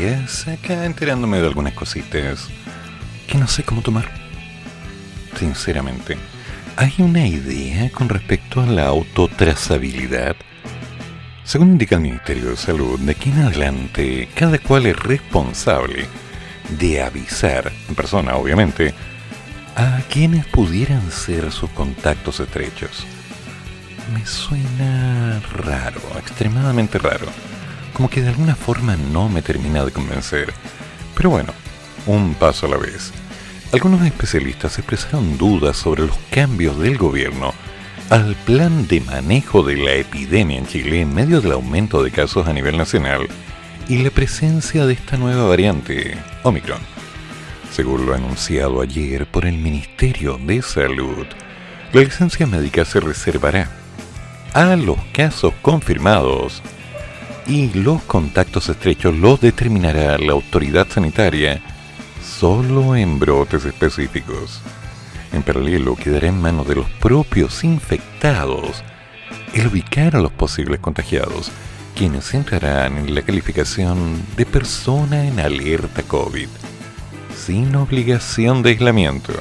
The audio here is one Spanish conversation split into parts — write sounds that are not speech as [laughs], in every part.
Días, acá enterándome de algunas cositas que no sé cómo tomar. Sinceramente, ¿hay una idea con respecto a la autotrazabilidad? Según indica el Ministerio de Salud, de aquí en adelante cada cual es responsable de avisar, en persona obviamente, a quienes pudieran ser sus contactos estrechos. Me suena raro, extremadamente raro. Como que de alguna forma no me termina de convencer. Pero bueno, un paso a la vez. Algunos especialistas expresaron dudas sobre los cambios del gobierno al plan de manejo de la epidemia en Chile en medio del aumento de casos a nivel nacional y la presencia de esta nueva variante, Omicron. Según lo anunciado ayer por el Ministerio de Salud, la licencia médica se reservará a los casos confirmados y los contactos estrechos los determinará la autoridad sanitaria solo en brotes específicos. En paralelo, quedará en manos de los propios infectados el ubicar a los posibles contagiados, quienes entrarán en la calificación de persona en alerta COVID, sin obligación de aislamiento.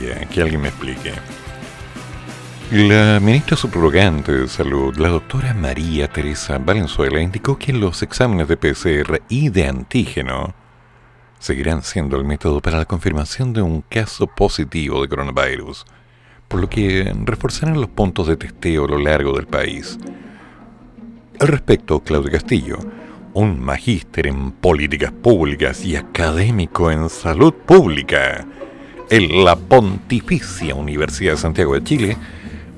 Ya, que alguien me explique. La ministra subrogante de Salud, la doctora María Teresa Valenzuela, indicó que los exámenes de PCR y de antígeno seguirán siendo el método para la confirmación de un caso positivo de coronavirus, por lo que reforzarán los puntos de testeo a lo largo del país. Al respecto, Claudio Castillo, un magíster en políticas públicas y académico en salud pública en la Pontificia Universidad de Santiago de Chile,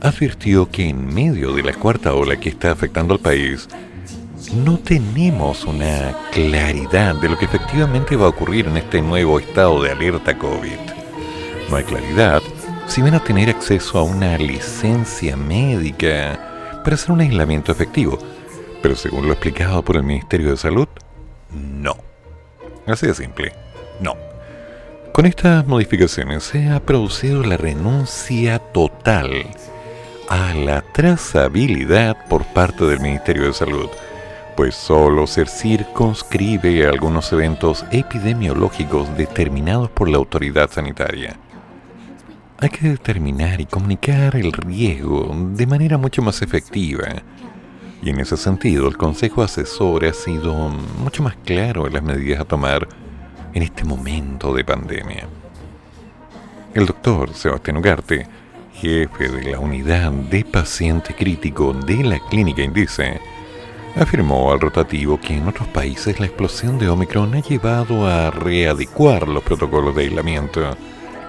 advirtió que en medio de la cuarta ola que está afectando al país, no tenemos una claridad de lo que efectivamente va a ocurrir en este nuevo estado de alerta COVID. No hay claridad si van a tener acceso a una licencia médica para hacer un aislamiento efectivo, pero según lo explicado por el Ministerio de Salud, no. Así de simple, no. Con estas modificaciones se ha producido la renuncia total a la trazabilidad por parte del Ministerio de Salud pues solo se circunscribe a algunos eventos epidemiológicos determinados por la autoridad sanitaria. Hay que determinar y comunicar el riesgo de manera mucho más efectiva. Y en ese sentido, el Consejo Asesor ha sido mucho más claro en las medidas a tomar en este momento de pandemia. El doctor Sebastián Ugarte, jefe de la unidad de paciente crítico de la Clínica Indice, afirmó al rotativo que en otros países la explosión de Omicron ha llevado a readecuar los protocolos de aislamiento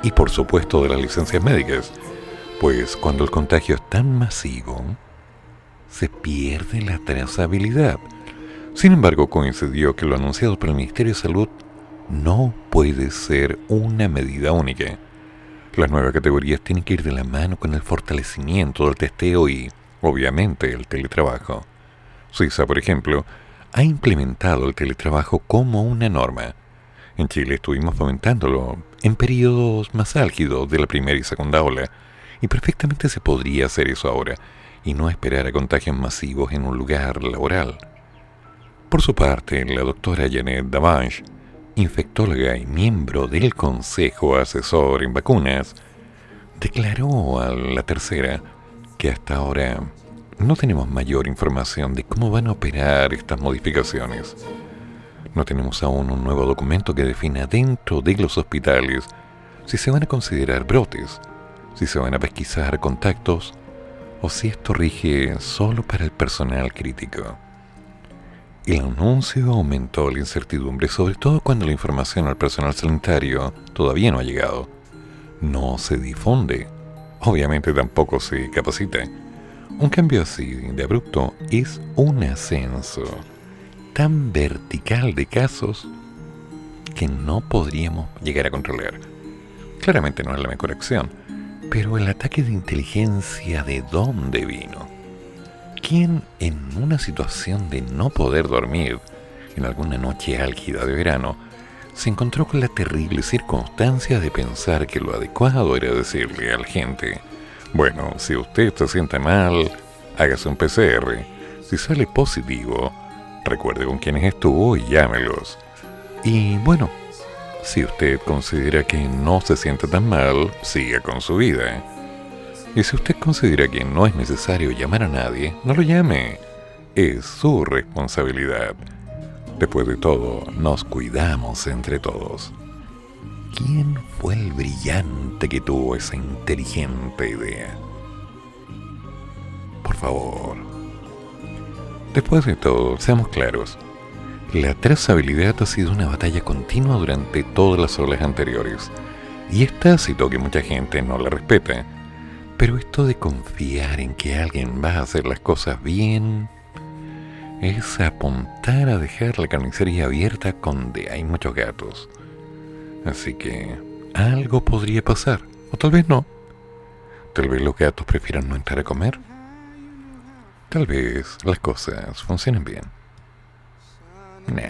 y por supuesto de las licencias médicas, pues cuando el contagio es tan masivo, se pierde la trazabilidad. Sin embargo, coincidió que lo anunciado por el Ministerio de Salud no puede ser una medida única. Las nuevas categorías tienen que ir de la mano con el fortalecimiento del testeo y, obviamente, el teletrabajo. Suiza, por ejemplo, ha implementado el teletrabajo como una norma. En Chile estuvimos fomentándolo en periodos más álgidos de la primera y segunda ola, y perfectamente se podría hacer eso ahora, y no esperar a contagios masivos en un lugar laboral. Por su parte, la doctora Janet Davanche, infectóloga y miembro del Consejo Asesor en Vacunas, declaró a la tercera que hasta ahora no tenemos mayor información de cómo van a operar estas modificaciones. No tenemos aún un nuevo documento que defina dentro de los hospitales si se van a considerar brotes, si se van a pesquisar contactos o si esto rige solo para el personal crítico. El anuncio aumentó la incertidumbre, sobre todo cuando la información al personal sanitario todavía no ha llegado. No se difunde. Obviamente tampoco se capacita. Un cambio así de abrupto es un ascenso. tan vertical de casos que no podríamos llegar a controlar. Claramente no es la mejor acción, pero el ataque de inteligencia de dónde vino? ¿Quién en una situación de no poder dormir, en alguna noche álgida de verano, se encontró con la terrible circunstancia de pensar que lo adecuado era decirle a la gente, bueno, si usted se siente mal, hágase un PCR. Si sale positivo, recuerde con quienes estuvo y llámelos. Y bueno, si usted considera que no se siente tan mal, siga con su vida. Y si usted considera que no es necesario llamar a nadie, no lo llame. Es su responsabilidad. Después de todo, nos cuidamos entre todos. ¿Quién fue el brillante que tuvo esa inteligente idea? Por favor. Después de todo, seamos claros. La trazabilidad ha sido una batalla continua durante todas las olas anteriores. Y es tácito que mucha gente no la respeta. Pero esto de confiar en que alguien va a hacer las cosas bien es apuntar a dejar la carnicería abierta donde hay muchos gatos. Así que algo podría pasar, o tal vez no. Tal vez los gatos prefieran no entrar a comer. Tal vez las cosas funcionen bien. Nah.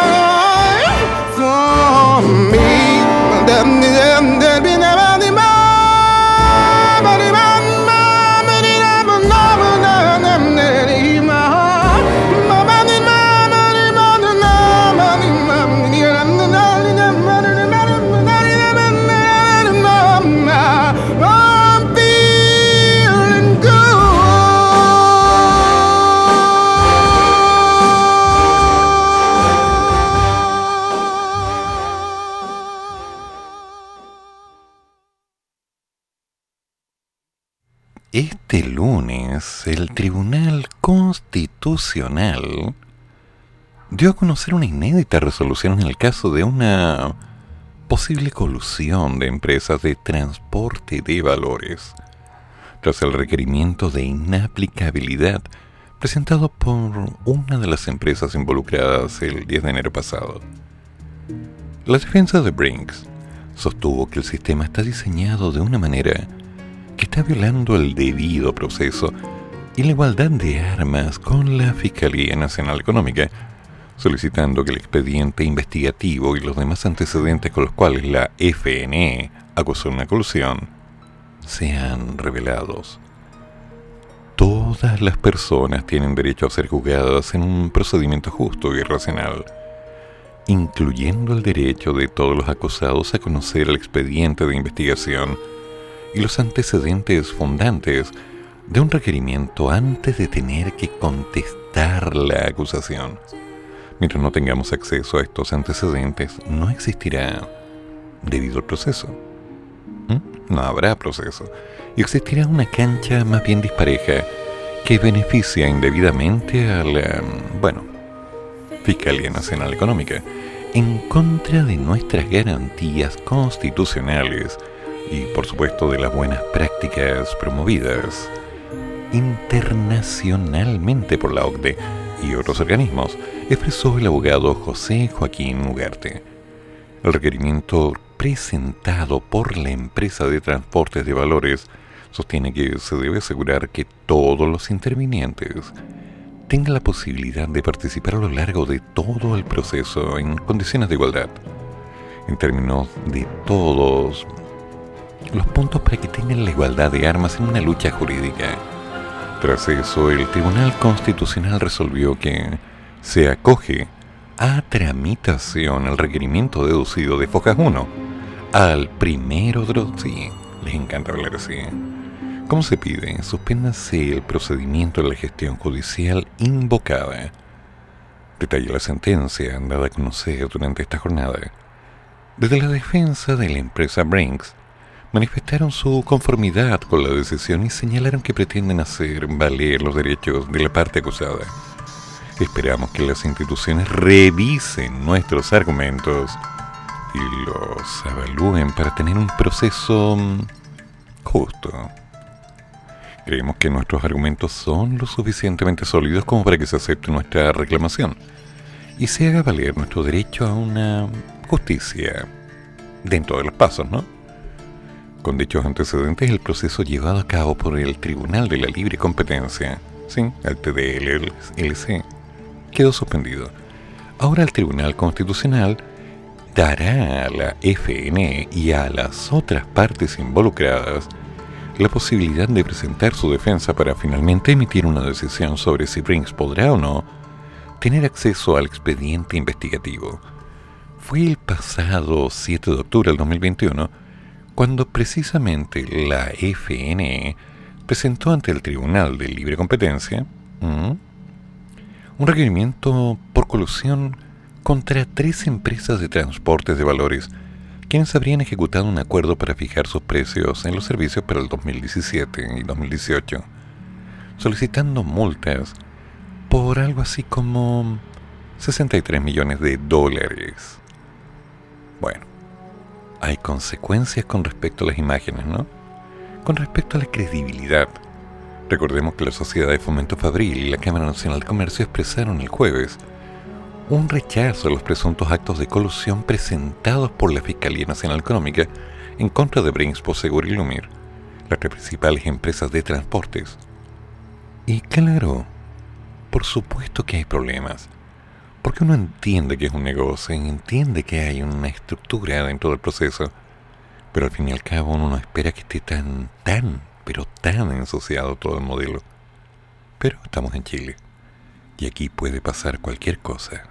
Dio a conocer una inédita resolución en el caso de una posible colusión de empresas de transporte de valores, tras el requerimiento de inaplicabilidad presentado por una de las empresas involucradas el 10 de enero pasado. La defensa de Brinks sostuvo que el sistema está diseñado de una manera que está violando el debido proceso y la igualdad de armas con la Fiscalía Nacional Económica, solicitando que el expediente investigativo y los demás antecedentes con los cuales la FNE acusó una colusión sean revelados. Todas las personas tienen derecho a ser juzgadas en un procedimiento justo y racional, incluyendo el derecho de todos los acusados a conocer el expediente de investigación y los antecedentes fundantes de un requerimiento antes de tener que contestar la acusación. Mientras no tengamos acceso a estos antecedentes, no existirá debido al proceso. ¿Mm? No habrá proceso. Y existirá una cancha más bien dispareja que beneficia indebidamente a la, bueno, Fiscalía Nacional Económica, en contra de nuestras garantías constitucionales y por supuesto de las buenas prácticas promovidas internacionalmente por la OCDE y otros organismos, expresó el abogado José Joaquín Ugarte. El requerimiento presentado por la empresa de transportes de valores sostiene que se debe asegurar que todos los intervinientes tengan la posibilidad de participar a lo largo de todo el proceso en condiciones de igualdad, en términos de todos los puntos para que tengan la igualdad de armas en una lucha jurídica. Tras eso, el Tribunal Constitucional resolvió que se acoge a tramitación el requerimiento deducido de Focas 1 al primero de los... Les encanta hablar así. ¿Cómo se pide? Suspéndase el procedimiento de la gestión judicial invocada. Detalla la sentencia dada a conocer durante esta jornada. Desde la defensa de la empresa Brinks, manifestaron su conformidad con la decisión y señalaron que pretenden hacer valer los derechos de la parte acusada. Esperamos que las instituciones revisen nuestros argumentos y los evalúen para tener un proceso mm, justo. Creemos que nuestros argumentos son lo suficientemente sólidos como para que se acepte nuestra reclamación y se haga valer nuestro derecho a una justicia dentro de los pasos, ¿no? Con dichos antecedentes, el proceso llevado a cabo por el Tribunal de la Libre Competencia, sí, el TDLC, quedó suspendido. Ahora el Tribunal Constitucional dará a la FNE y a las otras partes involucradas la posibilidad de presentar su defensa para finalmente emitir una decisión sobre si Brinks podrá o no tener acceso al expediente investigativo. Fue el pasado 7 de octubre del 2021 cuando precisamente la FNE presentó ante el Tribunal de Libre Competencia un requerimiento por colusión contra tres empresas de transportes de valores quienes habrían ejecutado un acuerdo para fijar sus precios en los servicios para el 2017 y 2018, solicitando multas por algo así como 63 millones de dólares. Bueno, hay consecuencias con respecto a las imágenes, ¿no? Con respecto a la credibilidad. Recordemos que la Sociedad de Fomento Fabril y la Cámara Nacional de Comercio expresaron el jueves un rechazo a los presuntos actos de colusión presentados por la Fiscalía Nacional Económica en contra de Brinks, Posegur y Lumir, las tres principales empresas de transportes. Y claro, por supuesto que hay problemas porque uno entiende que es un negocio entiende que hay una estructura dentro del proceso, pero al fin y al cabo uno no espera que esté tan, tan, pero tan ensuciado todo el modelo. Pero estamos en Chile y aquí puede pasar cualquier cosa.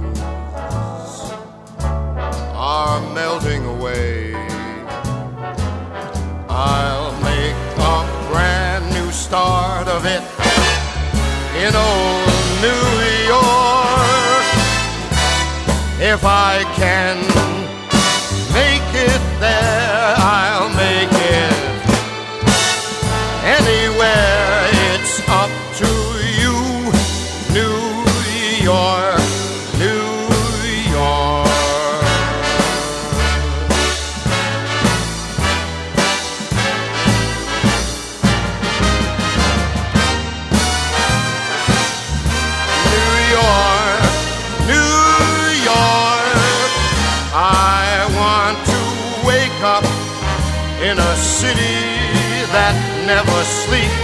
are melting away. I'll make a brand new start of it in old New York if I can make it there. I'll make never sleep.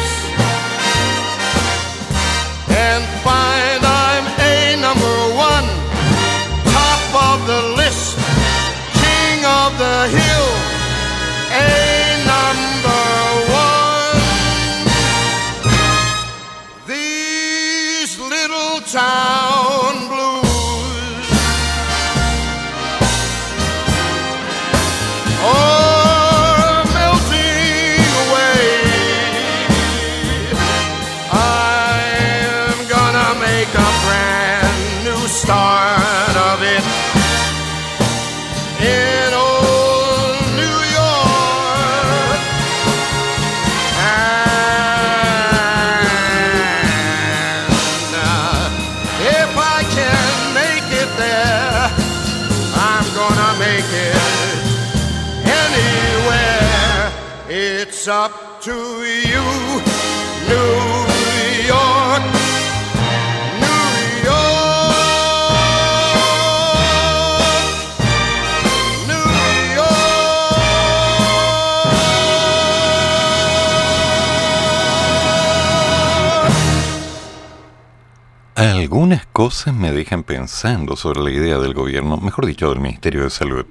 Algunas cosas me dejan pensando sobre la idea del gobierno, mejor dicho, del Ministerio de Salud.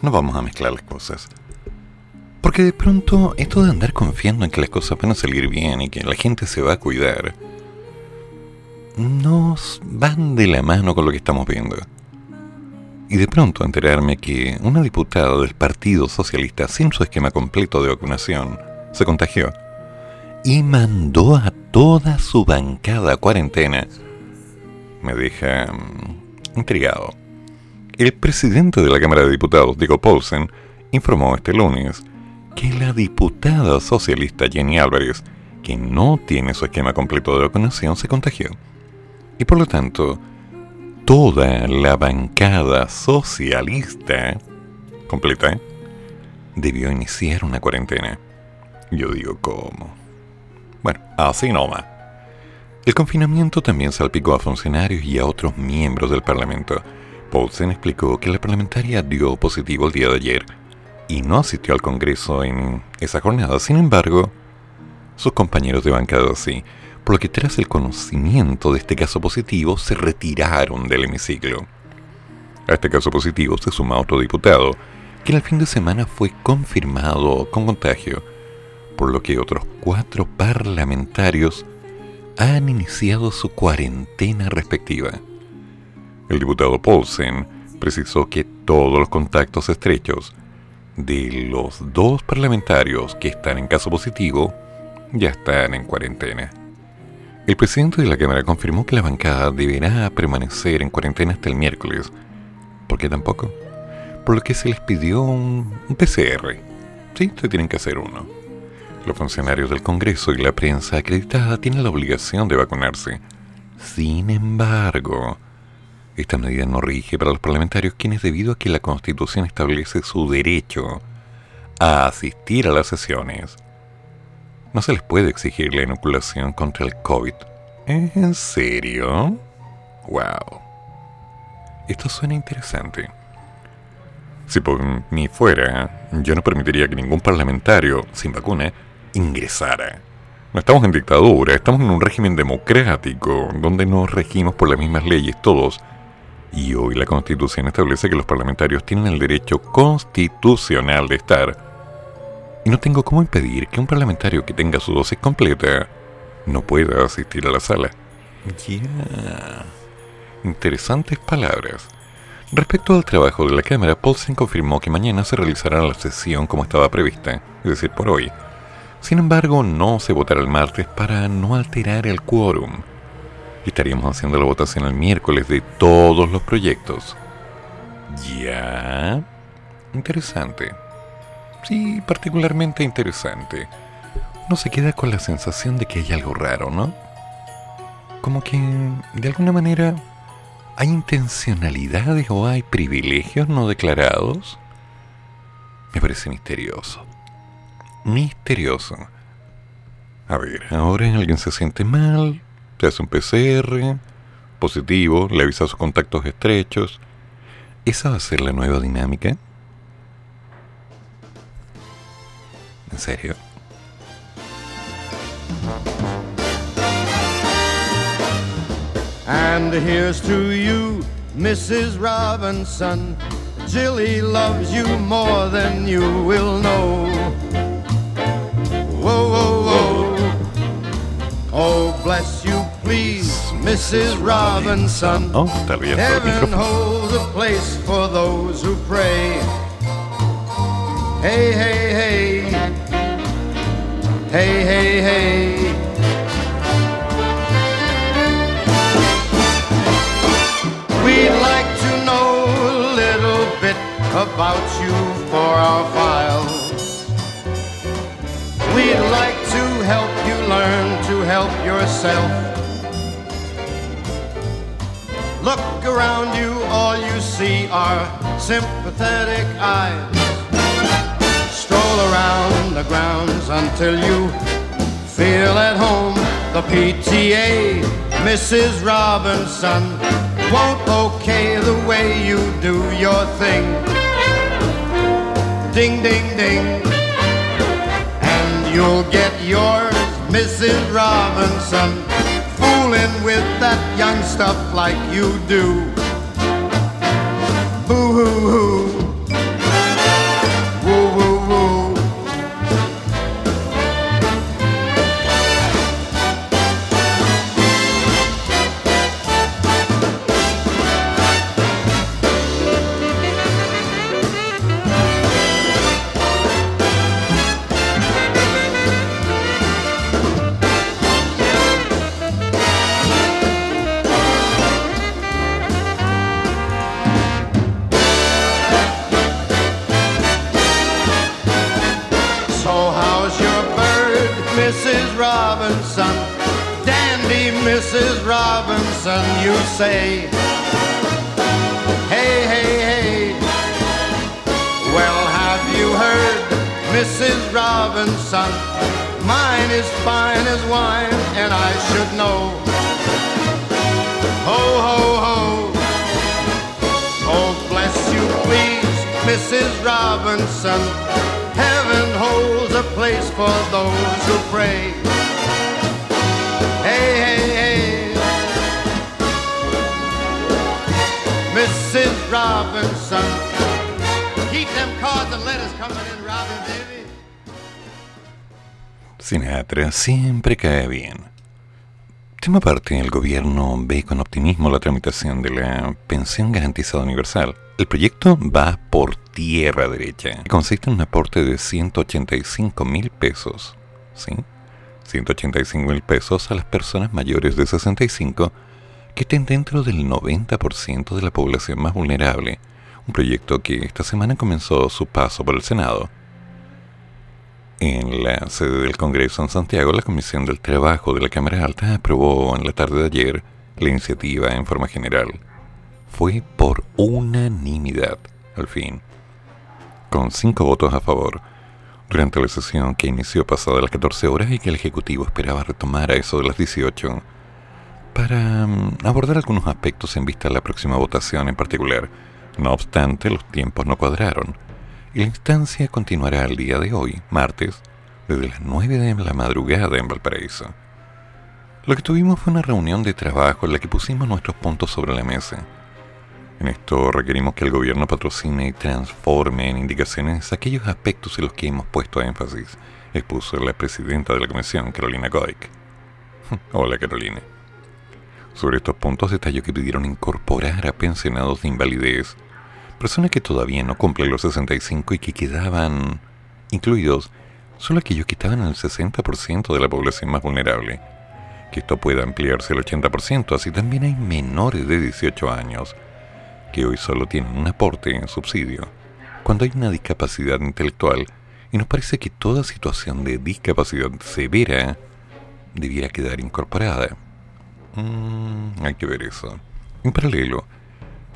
No vamos a mezclar las cosas. Porque de pronto esto de andar confiando en que las cosas van a salir bien y que la gente se va a cuidar, nos van de la mano con lo que estamos viendo. Y de pronto enterarme que una diputada del Partido Socialista sin su esquema completo de vacunación se contagió y mandó a toda su bancada a cuarentena me deja mm, intrigado. El presidente de la Cámara de Diputados, Diego Paulsen, informó este lunes que la diputada socialista Jenny Álvarez, que no tiene su esquema completo de vacunación, se contagió. Y por lo tanto, toda la bancada socialista completa debió iniciar una cuarentena. Yo digo, ¿cómo? Bueno, así nomás. El confinamiento también salpicó a funcionarios y a otros miembros del Parlamento. Paulsen explicó que la parlamentaria dio positivo el día de ayer y no asistió al Congreso en esa jornada. Sin embargo, sus compañeros de bancada sí, por lo que tras el conocimiento de este caso positivo se retiraron del hemiciclo. A este caso positivo se suma otro diputado, que en el fin de semana fue confirmado con contagio, por lo que otros cuatro parlamentarios han iniciado su cuarentena respectiva. El diputado Paulsen precisó que todos los contactos estrechos de los dos parlamentarios que están en caso positivo ya están en cuarentena. El presidente de la Cámara confirmó que la bancada deberá permanecer en cuarentena hasta el miércoles. ¿Por qué tampoco? Por lo que se les pidió un, PCR. Sí, se tienen que hacer uno. Los funcionarios del Congreso y la prensa acreditada tienen la obligación de vacunarse. Sin embargo, esta medida no rige para los parlamentarios quienes debido a que la Constitución establece su derecho a asistir a las sesiones, no se les puede exigir la inoculación contra el COVID. ¿En serio? Wow. Esto suena interesante. Si por mí fuera, yo no permitiría que ningún parlamentario sin vacuna ingresara. No estamos en dictadura, estamos en un régimen democrático donde nos regimos por las mismas leyes todos. Y hoy la Constitución establece que los parlamentarios tienen el derecho constitucional de estar Y no tengo cómo impedir que un parlamentario que tenga su dosis completa no pueda asistir a la sala. Ya. Interesantes palabras. Respecto al trabajo de la Cámara, Paulsen confirmó que mañana se realizará la sesión como estaba prevista, es decir, por hoy. Sin embargo, no se votará el martes para no alterar el quórum. estaríamos haciendo la votación el miércoles de todos los proyectos. Ya. Interesante. Sí, particularmente interesante. Uno se queda con la sensación de que hay algo raro, ¿no? Como que, de alguna manera, hay intencionalidades o hay privilegios no declarados. Me parece misterioso. Misterioso. A ver, ahora alguien se siente mal, se hace un PCR, positivo, le avisa a sus contactos estrechos. ¿Esa va a ser la nueva dinámica? ¿En serio? And here's to you, Mrs. Robinson. Jilly loves you more than you will know. Whoa, whoa, whoa. Oh, bless you, please, Mrs. Robinson. Oh, está bien. Heaven holds a place for those who pray. Hey, hey, hey. Hey, hey, hey. We'd like to know a little bit about you for our files. We'd like to help you learn to help yourself. Look around you, all you see are sympathetic eyes. Stroll around the grounds until you feel at home. The PTA, Mrs. Robinson, won't okay the way you do your thing. Ding, ding, ding. You'll get yours, Mrs. Robinson, fooling with that young stuff like you do. Robinson, you say. Hey, hey, hey. Well, have you heard, Mrs. Robinson? Mine is fine as wine, and I should know. Ho, ho, ho. Oh, bless you, please, Mrs. Robinson. Heaven holds a place for those who pray. Robinson. Keep them cards and in, Robin. Sinatra siempre cae bien. Tema aparte, el gobierno ve con optimismo la tramitación de la pensión garantizada universal. El proyecto va por tierra derecha. Consiste en un aporte de 185 mil pesos. ¿Sí? 185 mil pesos a las personas mayores de 65 que estén dentro del 90% de la población más vulnerable. Un proyecto que esta semana comenzó su paso por el Senado. En la sede del Congreso en Santiago, la Comisión del Trabajo de la Cámara Alta aprobó en la tarde de ayer la iniciativa en forma general. Fue por unanimidad, al fin, con cinco votos a favor, durante la sesión que inició pasada las 14 horas y que el Ejecutivo esperaba retomar a eso de las 18, para mm, abordar algunos aspectos en vista de la próxima votación en particular. No obstante, los tiempos no cuadraron y la instancia continuará el día de hoy, martes, desde las 9 de la madrugada en Valparaíso. Lo que tuvimos fue una reunión de trabajo en la que pusimos nuestros puntos sobre la mesa. En esto requerimos que el gobierno patrocine y transforme en indicaciones aquellos aspectos en los que hemos puesto énfasis, expuso la presidenta de la comisión, Carolina Goic. [laughs] Hola Carolina. Sobre estos puntos detalló que pidieron incorporar a pensionados de invalidez, personas que todavía no cumplen los 65 y que quedaban incluidos solo aquellos que estaban en el 60% de la población más vulnerable. Que esto pueda ampliarse al 80%, así también hay menores de 18 años que hoy solo tienen un aporte en subsidio, cuando hay una discapacidad intelectual y nos parece que toda situación de discapacidad severa debiera quedar incorporada. Mm, hay que ver eso. En paralelo,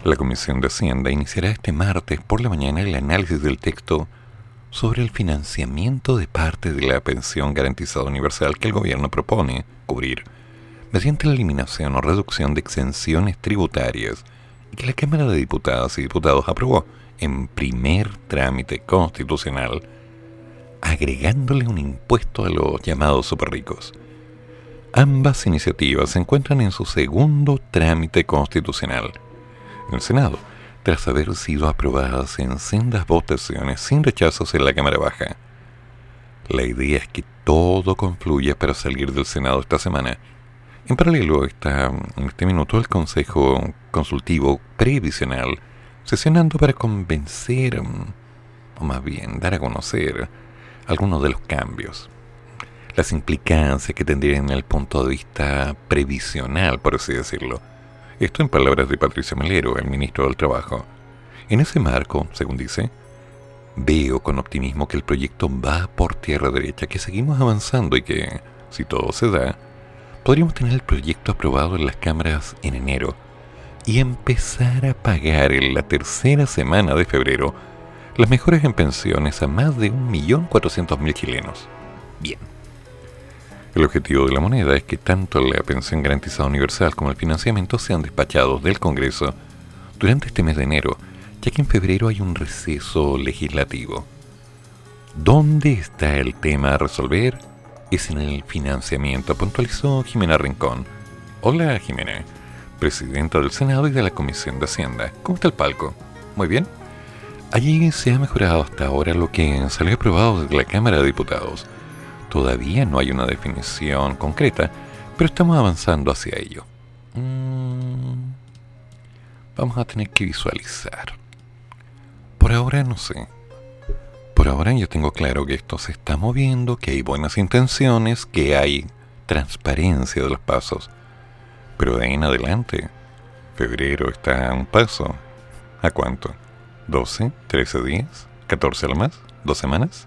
la Comisión de Hacienda iniciará este martes por la mañana el análisis del texto sobre el financiamiento de parte de la pensión garantizada universal que el gobierno propone cubrir mediante la eliminación o reducción de exenciones tributarias que la Cámara de Diputadas y Diputados aprobó en primer trámite constitucional, agregándole un impuesto a los llamados superricos. Ambas iniciativas se encuentran en su segundo trámite constitucional. En el Senado, tras haber sido aprobadas en sendas votaciones sin rechazos en la Cámara Baja. La idea es que todo confluya para salir del Senado esta semana. En paralelo está en este minuto el Consejo Consultivo Previsional sesionando para convencer, o más bien dar a conocer, algunos de los cambios, las implicancias que tendrían en el punto de vista previsional, por así decirlo. Esto en palabras de Patricio Melero, el ministro del Trabajo. En ese marco, según dice, veo con optimismo que el proyecto va por tierra derecha, que seguimos avanzando y que, si todo se da, podríamos tener el proyecto aprobado en las cámaras en enero y empezar a pagar en la tercera semana de febrero las mejores en pensiones a más de 1.400.000 chilenos. Bien. El objetivo de la moneda es que tanto la pensión garantizada universal como el financiamiento sean despachados del Congreso durante este mes de enero, ya que en febrero hay un receso legislativo. ¿Dónde está el tema a resolver? es en el financiamiento, puntualizó Jimena Rincón. Hola Jimena, presidenta del Senado y de la Comisión de Hacienda. ¿Cómo está el palco? Muy bien. Allí se ha mejorado hasta ahora lo que salió aprobado desde la Cámara de Diputados. Todavía no hay una definición concreta, pero estamos avanzando hacia ello. Mm, vamos a tener que visualizar. Por ahora no sé. Por ahora yo tengo claro que esto se está moviendo, que hay buenas intenciones, que hay transparencia de los pasos. Pero de ahí en adelante, febrero está a un paso. ¿A cuánto? ¿12? ¿13 días? ¿14 a lo más? ¿Dos semanas?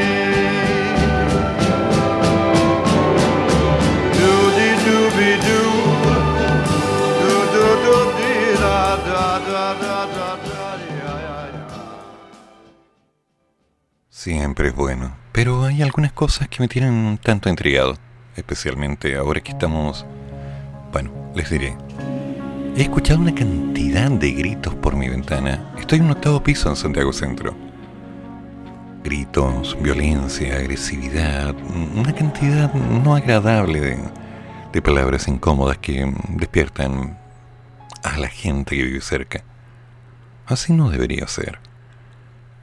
Siempre es bueno, pero hay algunas cosas que me tienen tanto intrigado, especialmente ahora que estamos... Bueno, les diré. He escuchado una cantidad de gritos por mi ventana. Estoy en un octavo piso en Santiago Centro. Gritos, violencia, agresividad, una cantidad no agradable de palabras incómodas que despiertan a la gente que vive cerca. Así no debería ser.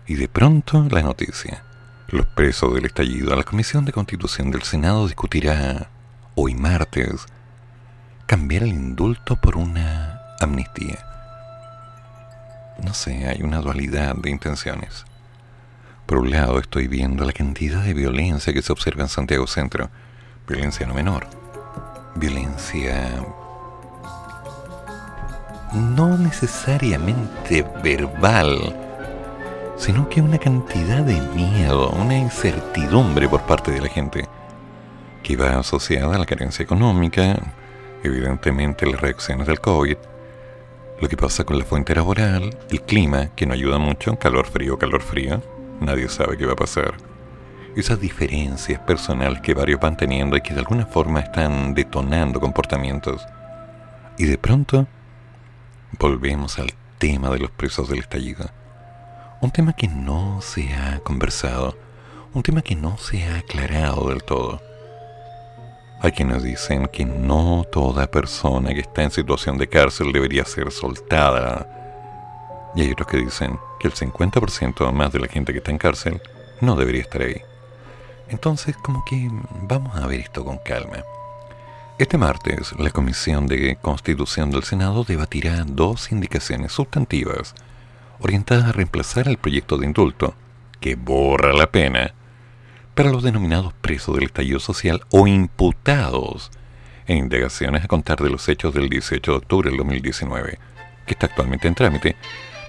Y de pronto la noticia. Los presos del estallido. La Comisión de Constitución del Senado discutirá hoy martes cambiar el indulto por una amnistía. No sé, hay una dualidad de intenciones. Por un lado estoy viendo la cantidad de violencia que se observa en Santiago Centro. Violencia no menor. Violencia no necesariamente verbal, sino que una cantidad de miedo, una incertidumbre por parte de la gente, que va asociada a la carencia económica, evidentemente las reacciones del COVID, lo que pasa con la fuente laboral, el clima, que no ayuda mucho, calor frío, calor frío, nadie sabe qué va a pasar. Esas diferencias personales que varios van teniendo y que de alguna forma están detonando comportamientos. Y de pronto, volvemos al tema de los presos del estallido un tema que no se ha conversado, un tema que no se ha aclarado del todo. Hay quienes dicen que no toda persona que está en situación de cárcel debería ser soltada. Y hay otros que dicen que el 50% más de la gente que está en cárcel no debería estar ahí. Entonces, como que vamos a ver esto con calma. Este martes, la Comisión de Constitución del Senado debatirá dos indicaciones sustantivas orientadas a reemplazar el proyecto de indulto, que borra la pena, para los denominados presos del estallido social o imputados en indagaciones a contar de los hechos del 18 de octubre del 2019, que está actualmente en trámite,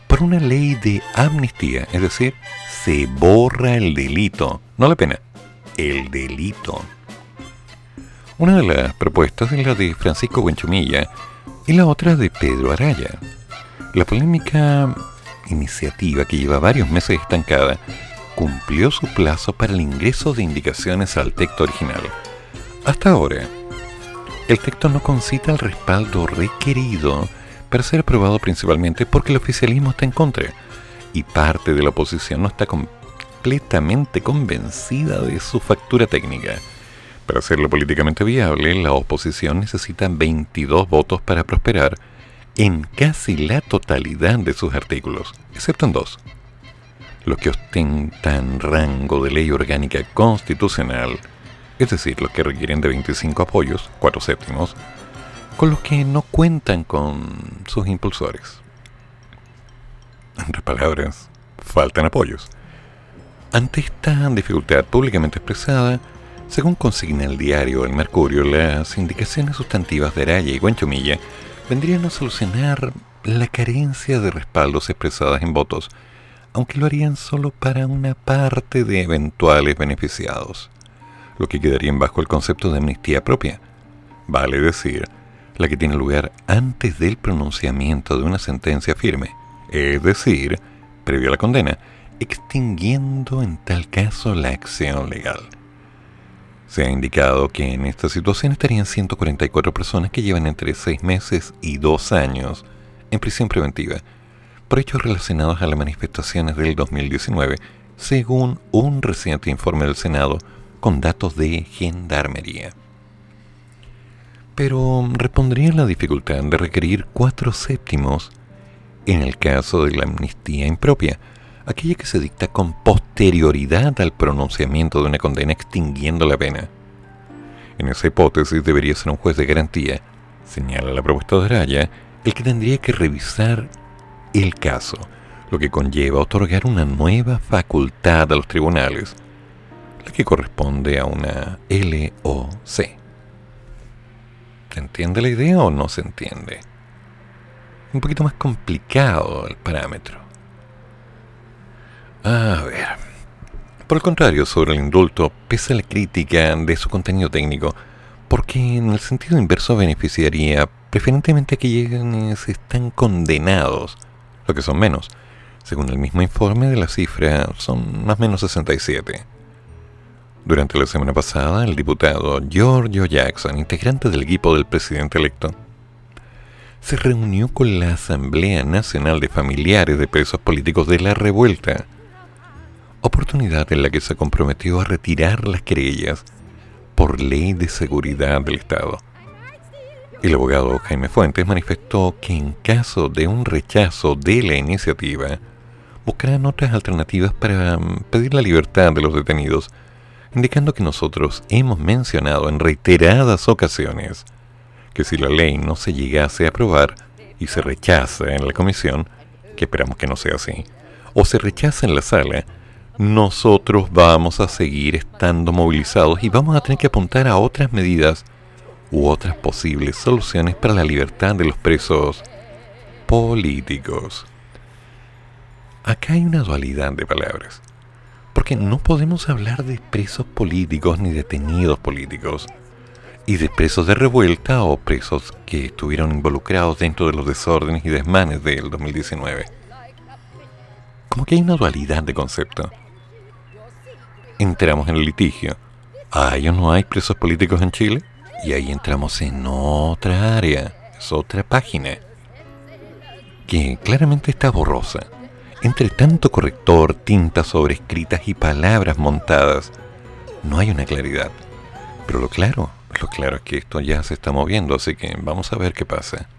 por una ley de amnistía, es decir, se borra el delito, no la pena, el delito. Una de las propuestas es la de Francisco Buenchumilla y la otra de Pedro Araya. La polémica iniciativa que lleva varios meses estancada, cumplió su plazo para el ingreso de indicaciones al texto original. Hasta ahora, el texto no concita el respaldo requerido para ser aprobado principalmente porque el oficialismo está en contra y parte de la oposición no está completamente convencida de su factura técnica. Para hacerlo políticamente viable, la oposición necesita 22 votos para prosperar en casi la totalidad de sus artículos, excepto en dos, los que ostentan rango de ley orgánica constitucional, es decir, los que requieren de 25 apoyos, 4 séptimos, con los que no cuentan con sus impulsores. En otras palabras, faltan apoyos. Ante esta dificultad públicamente expresada, según consigna el diario El Mercurio, las indicaciones sustantivas de Araya y Guanchomilla vendrían a solucionar la carencia de respaldos expresadas en votos, aunque lo harían solo para una parte de eventuales beneficiados, lo que quedaría bajo el concepto de amnistía propia, vale decir, la que tiene lugar antes del pronunciamiento de una sentencia firme, es decir, previo a la condena, extinguiendo en tal caso la acción legal. Se ha indicado que en esta situación estarían 144 personas que llevan entre 6 meses y 2 años en prisión preventiva por hechos relacionados a las manifestaciones del 2019, según un reciente informe del Senado con datos de gendarmería. Pero respondría la dificultad de requerir cuatro séptimos en el caso de la amnistía impropia, aquella que se dicta con posterioridad al pronunciamiento de una condena extinguiendo la pena. En esa hipótesis debería ser un juez de garantía, señala la propuesta de Araya, el que tendría que revisar el caso, lo que conlleva otorgar una nueva facultad a los tribunales, Resulta que corresponde a una LOC. ¿Se entiende la idea o no se entiende? Un poquito más complicado el parámetro. A ver. Por el contrario, sobre el indulto, pese a la crítica de su contenido técnico, porque en el sentido inverso beneficiaría preferentemente a quienes están condenados, lo que son menos. Según el mismo informe de la cifra, son más o menos 67. Durante la semana pasada, el diputado Giorgio Jackson, integrante del equipo del presidente electo, se reunió con la Asamblea Nacional de Familiares de Presos Políticos de la Revuelta, oportunidad en la que se comprometió a retirar las querellas por ley de seguridad del Estado. El abogado Jaime Fuentes manifestó que en caso de un rechazo de la iniciativa, buscarán otras alternativas para mm, pedir la libertad de los detenidos, indicando que nosotros hemos mencionado en reiteradas ocasiones que si la ley no se llegase a aprobar y se rechaza en la comisión, que esperamos que no sea así, o se rechaza en la sala, nosotros vamos a seguir estando movilizados y vamos a tener que apuntar a otras medidas u otras posibles soluciones para la libertad de los presos políticos. Acá hay una dualidad de palabras, porque no podemos hablar de presos políticos ni detenidos políticos, y de presos de revuelta o presos que estuvieron involucrados dentro de los desórdenes y desmanes del 2019. Como que hay una dualidad de concepto entramos en el litigio. ¿Hay o no hay presos políticos en Chile? Y ahí entramos en otra área, es otra página, que claramente está borrosa. Entre tanto corrector, tintas sobrescritas y palabras montadas, no hay una claridad. Pero lo claro, lo claro es que esto ya se está moviendo, así que vamos a ver qué pasa.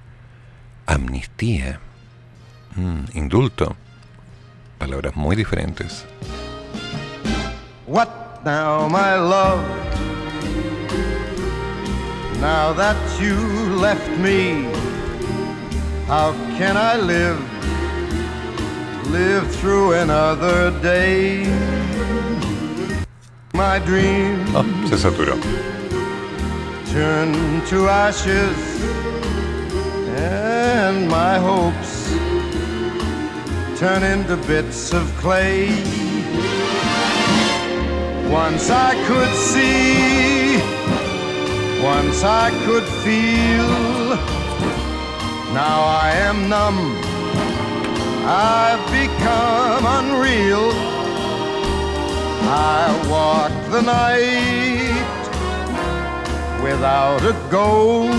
Amnistía. Mm, indulto. Palabras muy diferentes. What now, my love? Now that you left me, how can I live? Live through another day. My dream. Ah, se saturó. Turn to ashes, and my hopes turn into bits of clay. Once I could see, once I could feel. Now I am numb, I've become unreal. I walk the night without a goal,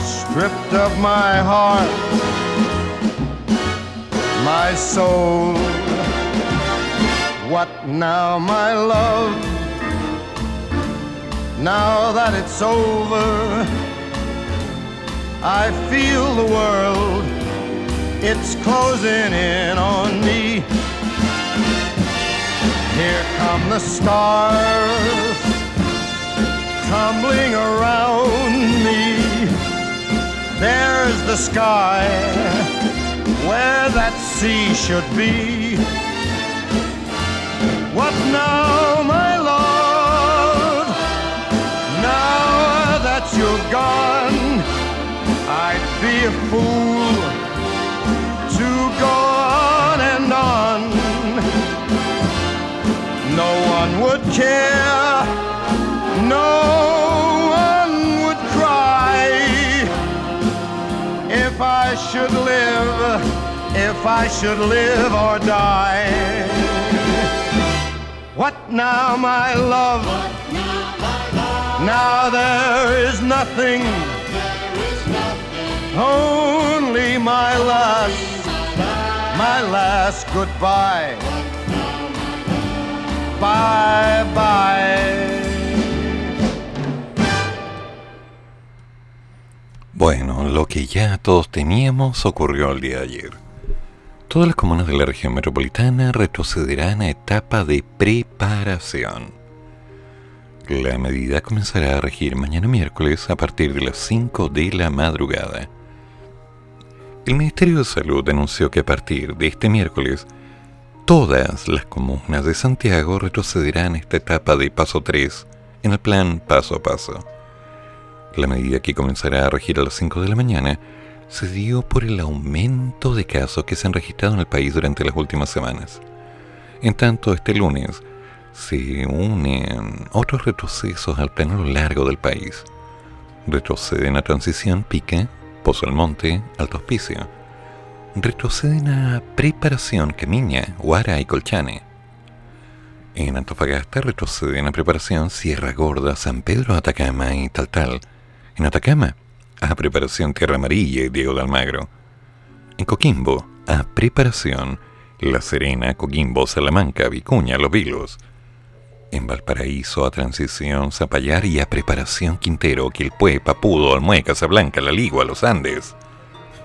stripped of my heart, my soul. What now, my love? Now that it's over, I feel the world, it's closing in on me. Here come the stars tumbling around me. There's the sky where that sea should be. Now, my lord? Now that you're gone, I'd be a fool to go on and on. No one would care, no one would cry if I should live, if I should live or die. Now, my love? Now there is nothing. Only my last, my last goodbye. Bye bye. Bueno, lo que ya todos temíamos ocurrió el día de ayer. Todas las comunas de la región metropolitana retrocederán a etapa de preparación. La medida comenzará a regir mañana miércoles a partir de las 5 de la madrugada. El Ministerio de Salud anunció que a partir de este miércoles Todas las comunas de Santiago retrocederán esta etapa de paso 3 en el plan paso a paso. La medida que comenzará a regir a las 5 de la mañana se dio por el aumento de casos que se han registrado en el país durante las últimas semanas. En tanto, este lunes se unen otros retrocesos al plano largo del país. Retroceden a Transición, Pique, Pozo del Monte, Alto Hospicio. Retroceden a Preparación, Camiña, Guara y Colchane. En Antofagasta retroceden a Preparación, Sierra Gorda, San Pedro, Atacama y Tal Tal. En Atacama a preparación Tierra Amarilla y Diego de Almagro. En Coquimbo, a preparación La Serena, Coquimbo, Salamanca, Vicuña, Los Vilos. En Valparaíso, a transición Zapallar y a preparación Quintero, Quilpué, Papudo, Almué, Casablanca, La Ligua, Los Andes.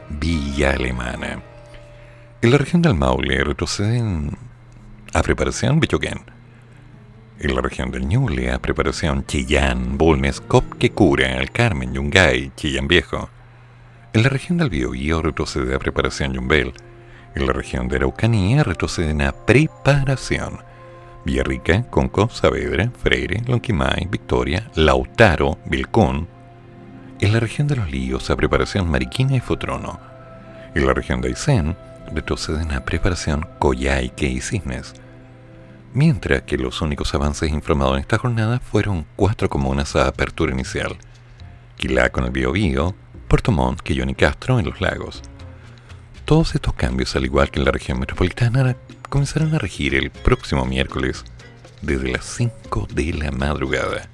Villa Alemana. En la región del Maule retroceden a preparación Bichoquén en la región del Ñuble preparación Chillán, Bulnes, Copquecura, El Carmen, Yungay, Chillán Viejo. En la región del Biobío retrocede a preparación Yumbel. En la región de Araucanía retroceden a preparación Villarrica, Conco, Saavedra, Freire, Lonquimay, Victoria, Lautaro, Vilcún. En la región de los Líos a preparación Mariquina y Fotrono. En la región de Aysén retroceden a preparación Coyhaique y Cisnes mientras que los únicos avances informados en esta jornada fueron cuatro comunas a apertura inicial. Quilá con el Biobío, Puerto Montt, Quillón y Castro en los lagos. Todos estos cambios, al igual que en la región metropolitana, comenzarán a regir el próximo miércoles desde las 5 de la madrugada.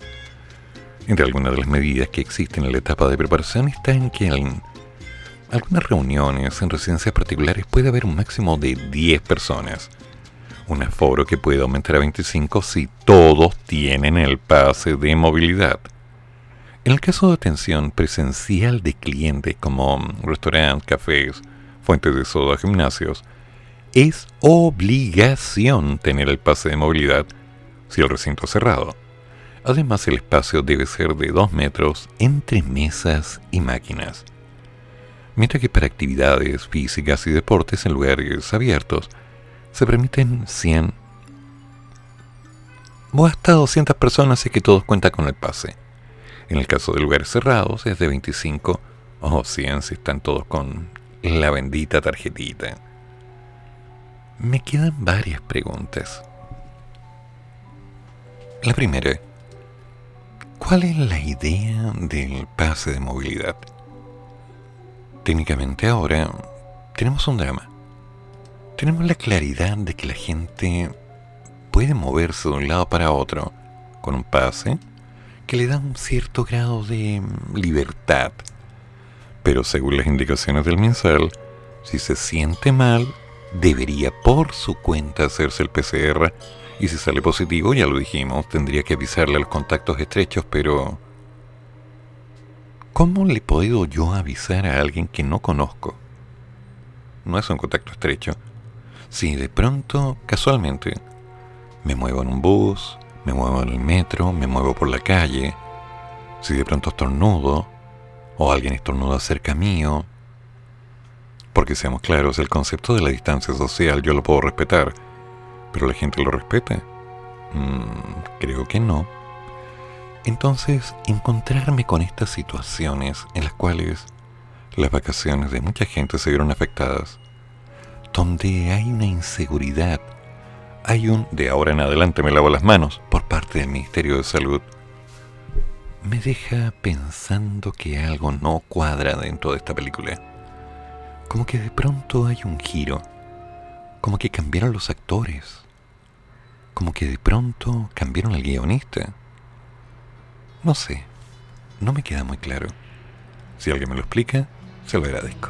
Entre algunas de las medidas que existen en la etapa de preparación está en que en algunas reuniones en residencias particulares puede haber un máximo de 10 personas un aforo que puede aumentar a 25 si todos tienen el pase de movilidad. En el caso de atención presencial de clientes como restaurantes, cafés, fuentes de soda, gimnasios, es obligación tener el pase de movilidad si el recinto es cerrado. Además, el espacio debe ser de 2 metros entre mesas y máquinas. Mientras que para actividades físicas y deportes en lugares abiertos, se permiten 100 o hasta 200 personas si que todos cuentan con el pase. En el caso de lugares cerrados es de 25 o 100 si están todos con la bendita tarjetita. Me quedan varias preguntas. La primera, ¿cuál es la idea del pase de movilidad? Técnicamente ahora tenemos un drama tenemos la claridad de que la gente puede moverse de un lado para otro con un pase que le da un cierto grado de libertad. Pero según las indicaciones del mensal, si se siente mal, debería por su cuenta hacerse el PCR y si sale positivo, ya lo dijimos, tendría que avisarle a los contactos estrechos, pero... ¿Cómo le podido yo avisar a alguien que no conozco? No es un contacto estrecho, si de pronto, casualmente, me muevo en un bus, me muevo en el metro, me muevo por la calle, si de pronto estornudo, o alguien estornuda cerca mío, porque seamos claros, el concepto de la distancia social yo lo puedo respetar, pero la gente lo respeta. Mm, creo que no. Entonces, encontrarme con estas situaciones en las cuales las vacaciones de mucha gente se vieron afectadas, donde hay una inseguridad, hay un de ahora en adelante me lavo las manos por parte del Ministerio de Salud, me deja pensando que algo no cuadra dentro de esta película. Como que de pronto hay un giro, como que cambiaron los actores, como que de pronto cambiaron al guionista. No sé, no me queda muy claro. Si alguien me lo explica, se lo agradezco.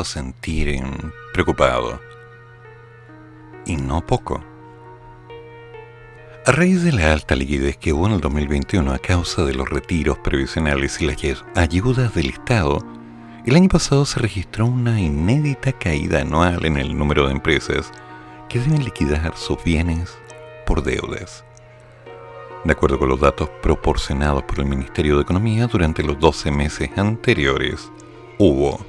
A sentir preocupado. Y no poco. A raíz de la alta liquidez que hubo en el 2021 a causa de los retiros previsionales y las ayudas del Estado, el año pasado se registró una inédita caída anual en el número de empresas que deben liquidar sus bienes por deudas. De acuerdo con los datos proporcionados por el Ministerio de Economía durante los 12 meses anteriores, hubo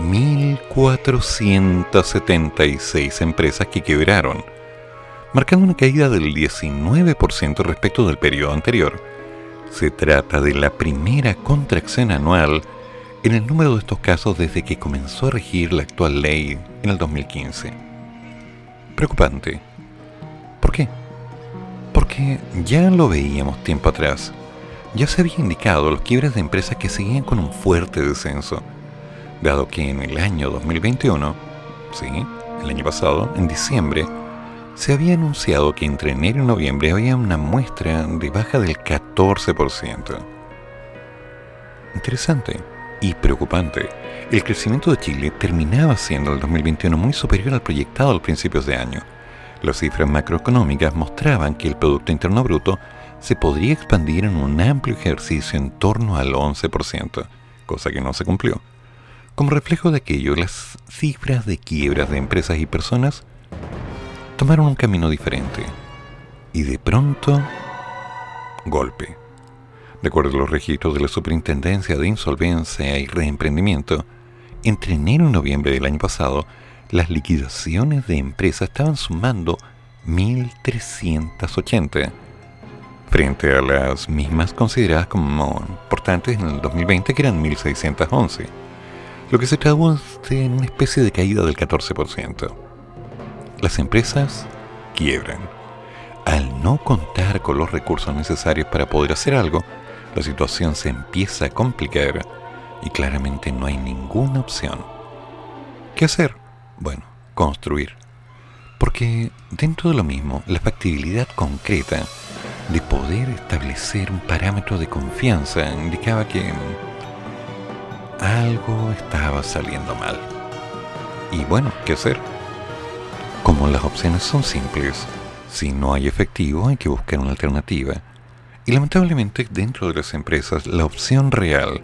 1.476 empresas que quebraron, marcando una caída del 19% respecto del periodo anterior. Se trata de la primera contracción anual en el número de estos casos desde que comenzó a regir la actual ley en el 2015. Preocupante. ¿Por qué? Porque ya lo veíamos tiempo atrás. Ya se había indicado los quiebres de empresas que seguían con un fuerte descenso, dado que en el año 2021, sí, el año pasado, en diciembre, se había anunciado que entre enero y noviembre había una muestra de baja del 14%. Interesante y preocupante. El crecimiento de Chile terminaba siendo el 2021 muy superior al proyectado al principios de año. Las cifras macroeconómicas mostraban que el Producto Interno Bruto se podría expandir en un amplio ejercicio en torno al 11%, cosa que no se cumplió. Como reflejo de aquello, las cifras de quiebras de empresas y personas tomaron un camino diferente. Y de pronto, golpe. De acuerdo a los registros de la Superintendencia de Insolvencia y Reemprendimiento, entre enero y noviembre del año pasado, las liquidaciones de empresas estaban sumando 1.380, frente a las mismas consideradas como importantes en el 2020, que eran 1.611, lo que se traduce en una especie de caída del 14%. Las empresas quiebran. Al no contar con los recursos necesarios para poder hacer algo, la situación se empieza a complicar y claramente no hay ninguna opción. ¿Qué hacer? Bueno, construir. Porque dentro de lo mismo, la factibilidad concreta de poder establecer un parámetro de confianza indicaba que algo estaba saliendo mal. Y bueno, ¿qué hacer? Como las opciones son simples, si no hay efectivo hay que buscar una alternativa. Y lamentablemente dentro de las empresas la opción real,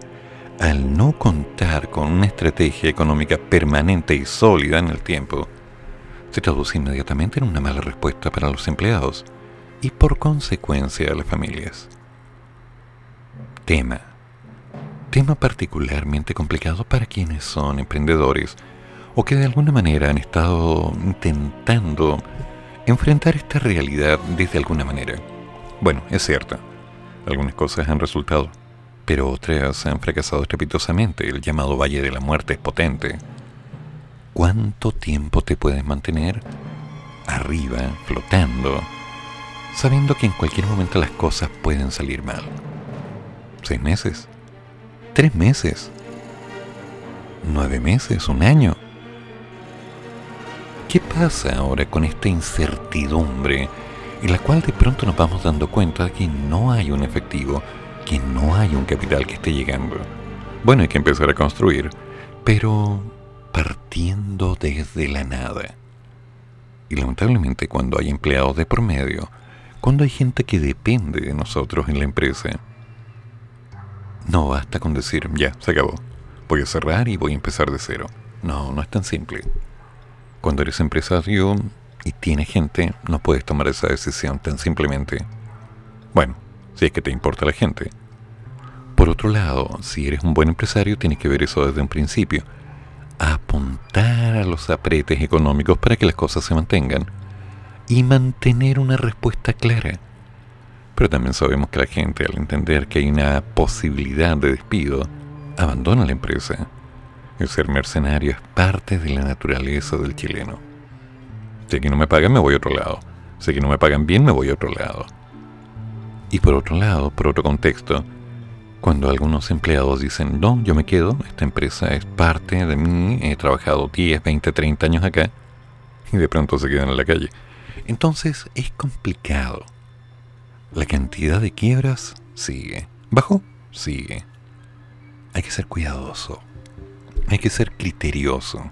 al no contar con una estrategia económica permanente y sólida en el tiempo, se traduce inmediatamente en una mala respuesta para los empleados y por consecuencia a las familias. Tema. Tema particularmente complicado para quienes son emprendedores o que de alguna manera han estado intentando enfrentar esta realidad desde alguna manera. Bueno, es cierto, algunas cosas han resultado, pero otras han fracasado estrepitosamente. El llamado Valle de la Muerte es potente. ¿Cuánto tiempo te puedes mantener arriba, flotando, sabiendo que en cualquier momento las cosas pueden salir mal? ¿Seis meses? ¿Tres meses? ¿Nueve meses? ¿Un año? ¿Qué pasa ahora con esta incertidumbre en la cual de pronto nos vamos dando cuenta de que no hay un efectivo, que no hay un capital que esté llegando? Bueno, hay que empezar a construir, pero partiendo desde la nada. Y lamentablemente cuando hay empleados de por medio, cuando hay gente que depende de nosotros en la empresa, no basta con decir, ya, se acabó, voy a cerrar y voy a empezar de cero. No, no es tan simple. Cuando eres empresario y tienes gente, no puedes tomar esa decisión tan simplemente. Bueno, si es que te importa la gente. Por otro lado, si eres un buen empresario, tienes que ver eso desde un principio. Apuntar a los apretes económicos para que las cosas se mantengan y mantener una respuesta clara. Pero también sabemos que la gente, al entender que hay una posibilidad de despido, abandona la empresa. El ser mercenario es parte de la naturaleza del chileno. Si que no me pagan, me voy a otro lado. Si que no me pagan bien, me voy a otro lado. Y por otro lado, por otro contexto, cuando algunos empleados dicen, no, yo me quedo, esta empresa es parte de mí, he trabajado 10, 20, 30 años acá, y de pronto se quedan en la calle. Entonces es complicado. La cantidad de quiebras sigue. ¿Bajo? Sigue. Hay que ser cuidadoso hay que ser criterioso.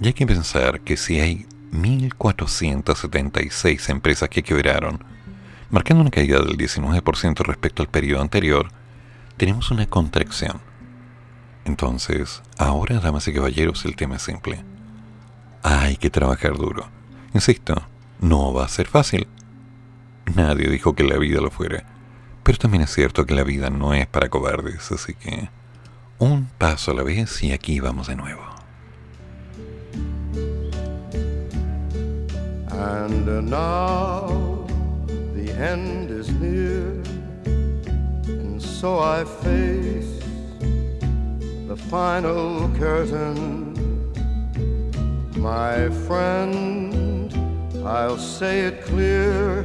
Y hay que pensar que si hay 1.476 empresas que quebraron, marcando una caída del 19% respecto al periodo anterior, tenemos una contracción. Entonces, ahora, damas y caballeros, el tema es simple. Hay que trabajar duro. Insisto, no va a ser fácil. Nadie dijo que la vida lo fuera. Pero también es cierto que la vida no es para cobardes, así que un paso a la vez y aquí vamos de nuevo. And now the end is near, and so I face the final curtain. My friend, I'll say it clear,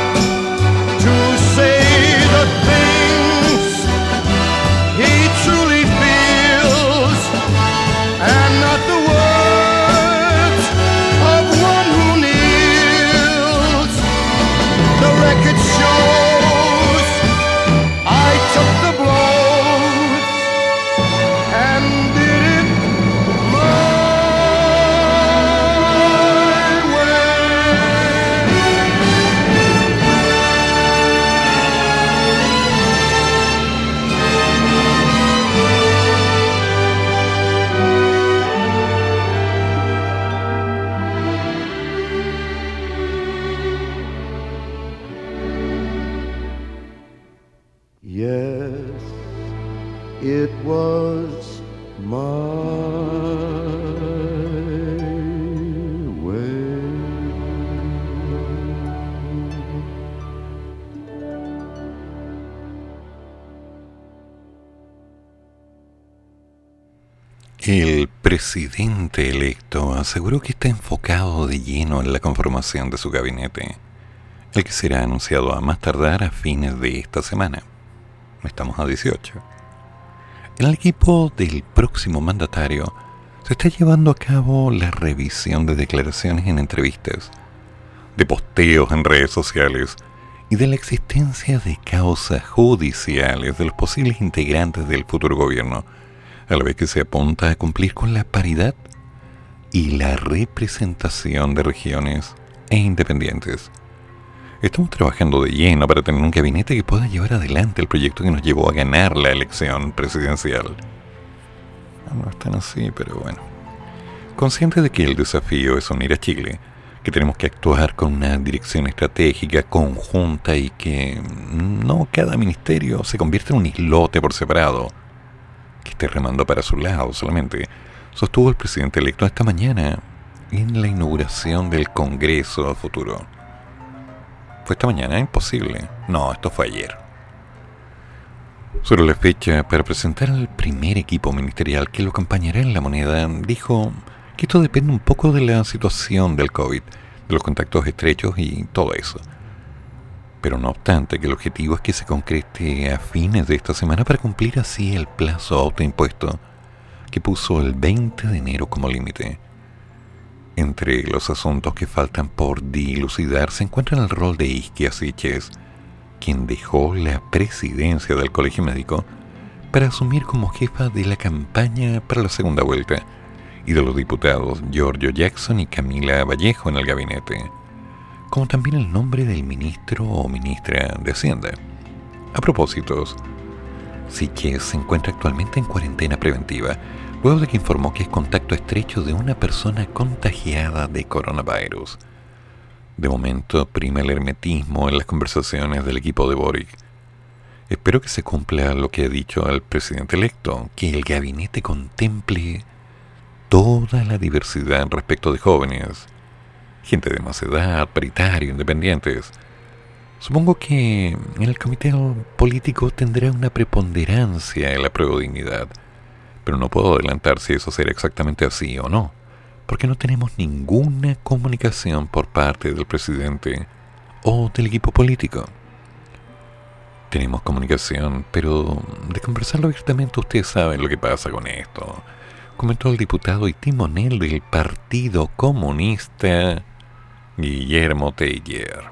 El presidente electo aseguró que está enfocado de lleno en la conformación de su gabinete, el que será anunciado a más tardar a fines de esta semana. Estamos a 18. En el equipo del próximo mandatario se está llevando a cabo la revisión de declaraciones en entrevistas, de posteos en redes sociales y de la existencia de causas judiciales de los posibles integrantes del futuro gobierno a la vez que se apunta a cumplir con la paridad y la representación de regiones e independientes. Estamos trabajando de lleno para tener un gabinete que pueda llevar adelante el proyecto que nos llevó a ganar la elección presidencial. No es tan así, pero bueno. Consciente de que el desafío es unir a Chile, que tenemos que actuar con una dirección estratégica conjunta y que no cada ministerio se convierta en un islote por separado, que esté remando para su lado solamente, sostuvo el presidente electo esta mañana en la inauguración del Congreso futuro. ¿Fue esta mañana? Imposible. No, esto fue ayer. Sobre la fecha para presentar al primer equipo ministerial que lo acompañará en la moneda, dijo que esto depende un poco de la situación del COVID, de los contactos estrechos y todo eso pero no obstante que el objetivo es que se concrete a fines de esta semana para cumplir así el plazo autoimpuesto que puso el 20 de enero como límite. Entre los asuntos que faltan por dilucidar se encuentra el rol de Isquia Siches, quien dejó la presidencia del Colegio Médico para asumir como jefa de la campaña para la segunda vuelta, y de los diputados Giorgio Jackson y Camila Vallejo en el gabinete como también el nombre del ministro o ministra de Hacienda. A propósito, Siches se encuentra actualmente en cuarentena preventiva, luego de que informó que es contacto estrecho de una persona contagiada de coronavirus. De momento prima el hermetismo en las conversaciones del equipo de Boric. Espero que se cumpla lo que ha dicho el presidente electo, que el gabinete contemple toda la diversidad respecto de jóvenes, gente de más edad, paritario, independientes. Supongo que en el comité político tendrá una preponderancia en la prueba de dignidad, pero no puedo adelantar si eso será exactamente así o no, porque no tenemos ninguna comunicación por parte del presidente o del equipo político. Tenemos comunicación, pero de conversarlo abiertamente ustedes saben lo que pasa con esto comentó el diputado y timonel del Partido Comunista Guillermo Teller.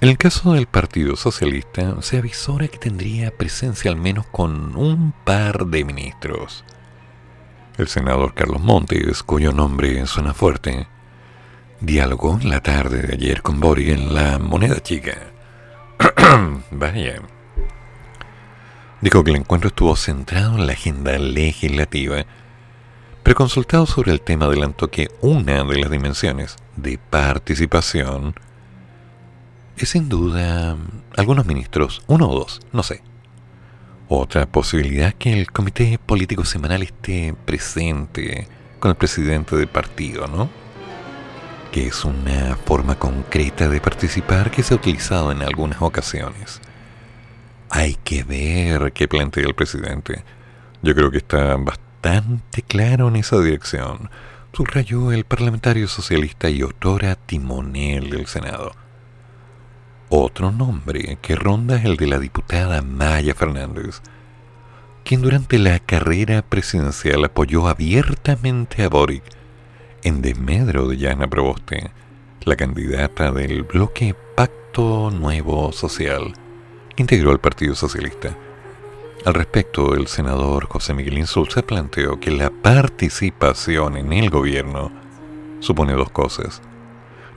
En el caso del Partido Socialista, se avisora que tendría presencia al menos con un par de ministros. El senador Carlos Montes, cuyo nombre suena fuerte, dialogó la tarde de ayer con Boric en la moneda chica. [clears throat] Vaya. Dijo que el encuentro estuvo centrado en la agenda legislativa, pero consultado sobre el tema adelantó que una de las dimensiones de participación es sin duda algunos ministros, uno o dos, no sé. Otra posibilidad que el comité político semanal esté presente con el presidente del partido, ¿no? Que es una forma concreta de participar que se ha utilizado en algunas ocasiones. Hay que ver qué plantea el presidente. Yo creo que está bastante claro en esa dirección. Subrayó el parlamentario socialista y otrora timonel del Senado. Otro nombre que ronda es el de la diputada Maya Fernández, quien durante la carrera presidencial apoyó abiertamente a Boric en desmedro de Yana Proboste, la candidata del bloque Pacto Nuevo Social, que integró al Partido Socialista. Al respecto, el senador José Miguel Insulza planteó que la participación en el gobierno supone dos cosas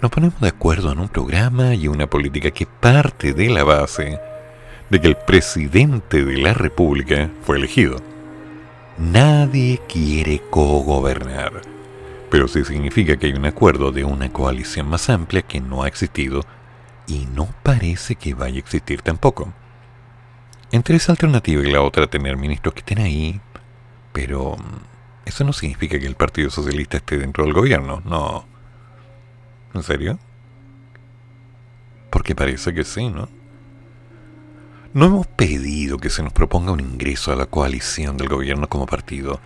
nos ponemos de acuerdo en un programa y una política que parte de la base de que el presidente de la República fue elegido. Nadie quiere cogobernar, pero sí significa que hay un acuerdo de una coalición más amplia que no ha existido y no parece que vaya a existir tampoco. Entre esa alternativa y la otra, tener ministros que estén ahí, pero mm, eso no significa que el Partido Socialista esté dentro del gobierno, no. ¿En serio? Porque parece que sí, ¿no? No hemos pedido que se nos proponga un ingreso a la coalición del gobierno como partido,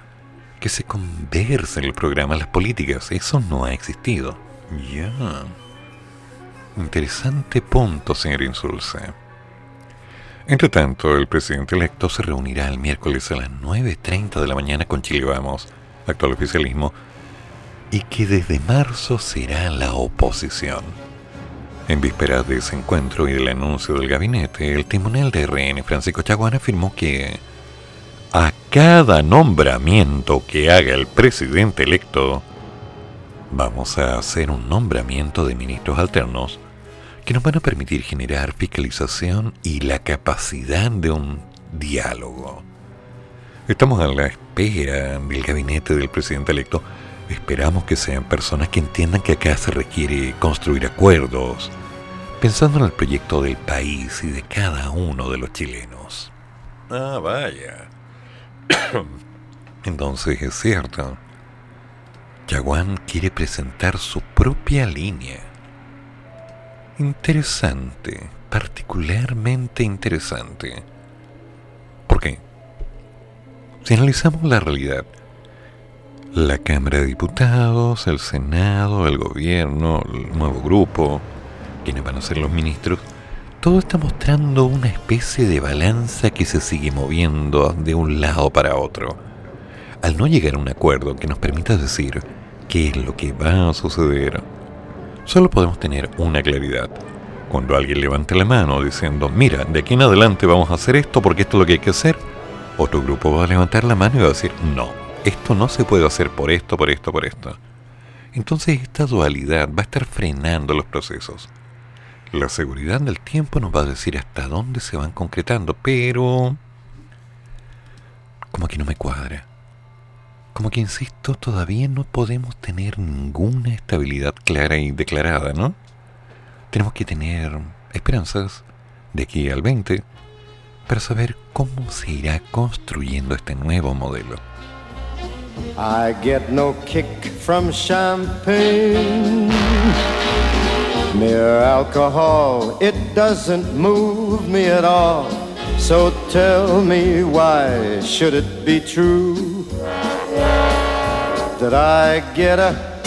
que se converse en el programa las políticas. Eso no ha existido. Ya. Interesante punto, señor Insulce. Entre tanto, el presidente electo se reunirá el miércoles a las 9.30 de la mañana con Chile Vamos, actual oficialismo, y que desde marzo será la oposición. En vísperas de ese encuentro y del anuncio del gabinete, el timonel de RN, Francisco Chaguán, afirmó que a cada nombramiento que haga el presidente electo, vamos a hacer un nombramiento de ministros alternos que nos van a permitir generar fiscalización y la capacidad de un diálogo. Estamos a la espera del gabinete del presidente electo Esperamos que sean personas que entiendan que acá se requiere construir acuerdos, pensando en el proyecto del país y de cada uno de los chilenos. Ah, vaya. [coughs] Entonces es cierto. Yaguán quiere presentar su propia línea. Interesante, particularmente interesante. ¿Por qué? Si analizamos la realidad, la Cámara de Diputados, el Senado, el gobierno, el nuevo grupo, quienes van a ser los ministros, todo está mostrando una especie de balanza que se sigue moviendo de un lado para otro. Al no llegar a un acuerdo que nos permita decir qué es lo que va a suceder, solo podemos tener una claridad. Cuando alguien levante la mano diciendo, mira, de aquí en adelante vamos a hacer esto porque esto es lo que hay que hacer, otro grupo va a levantar la mano y va a decir, no, esto no se puede hacer por esto, por esto, por esto. Entonces esta dualidad va a estar frenando los procesos. La seguridad del tiempo nos va a decir hasta dónde se van concretando, pero... como que no me cuadra. Como que, insisto, todavía no podemos tener ninguna estabilidad clara y declarada, ¿no? Tenemos que tener esperanzas de aquí al 20 para saber cómo se irá construyendo este nuevo modelo. I get no kick from champagne. Mere alcohol, it doesn't move me at all. So tell me why should it be true that I get a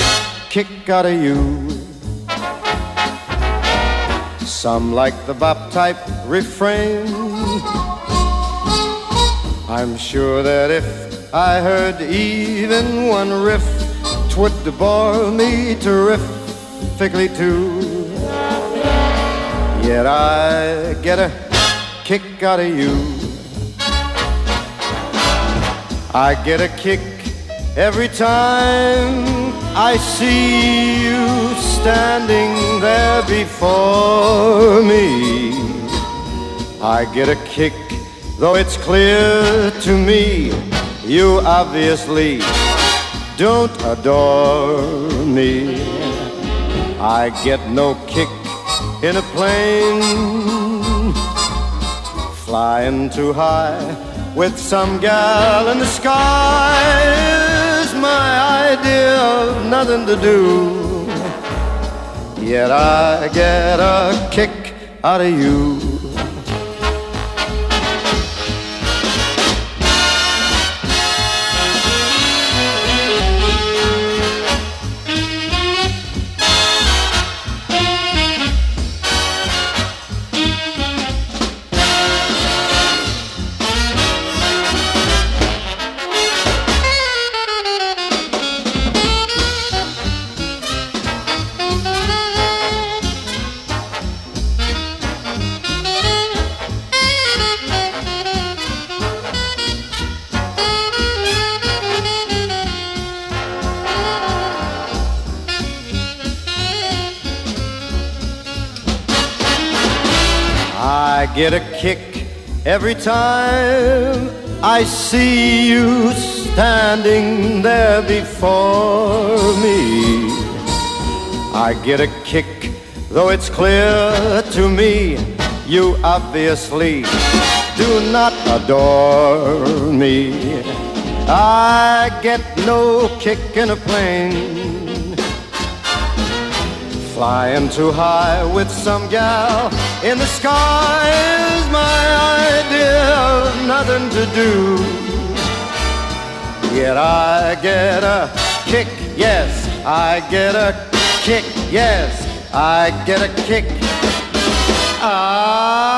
kick out of you? Some like the bop type refrain. I'm sure that if I heard even one riff, twould bore me terrifically too. Yet I get a kick out of you. I get a kick every time I see you standing there before me. I get a kick, though it's clear to me you obviously don't adore me. I get no kick in a plane flying too high with some gal in the sky is my idea of nothing to do. Yet I get a kick out of you. Kick every time I see you standing there before me. I get a kick, though it's clear to me you obviously do not adore me. I get no kick in a plane, flying too high with some gal in the sky is my idea of nothing to do. Yet I get a kick, yes, I get a kick, yes, I get a kick out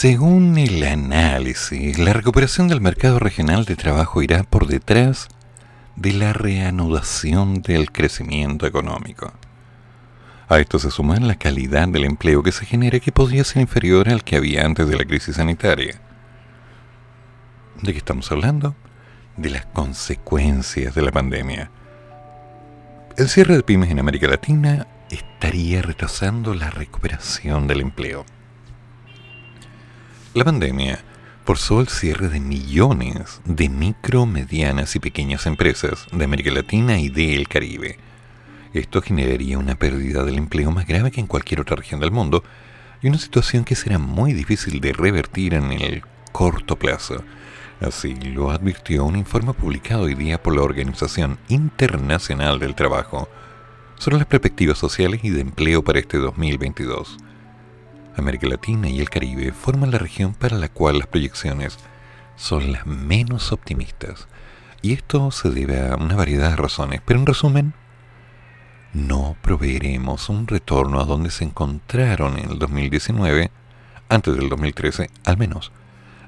Según el análisis, la recuperación del mercado regional de trabajo irá por detrás de la reanudación del crecimiento económico. A esto se suma la calidad del empleo que se genera que podría ser inferior al que había antes de la crisis sanitaria. ¿De qué estamos hablando? De las consecuencias de la pandemia. El cierre de pymes en América Latina estaría retrasando la recuperación del empleo. La pandemia forzó el cierre de millones de micro, medianas y pequeñas empresas de América Latina y del Caribe. Esto generaría una pérdida del empleo más grave que en cualquier otra región del mundo y una situación que será muy difícil de revertir en el corto plazo. Así lo advirtió un informe publicado hoy día por la Organización Internacional del Trabajo sobre las perspectivas sociales y de empleo para este 2022. América Latina y el Caribe forman la región para la cual las proyecciones son las menos optimistas. Y esto se debe a una variedad de razones, pero en resumen, no proveeremos un retorno a donde se encontraron en el 2019, antes del 2013 al menos.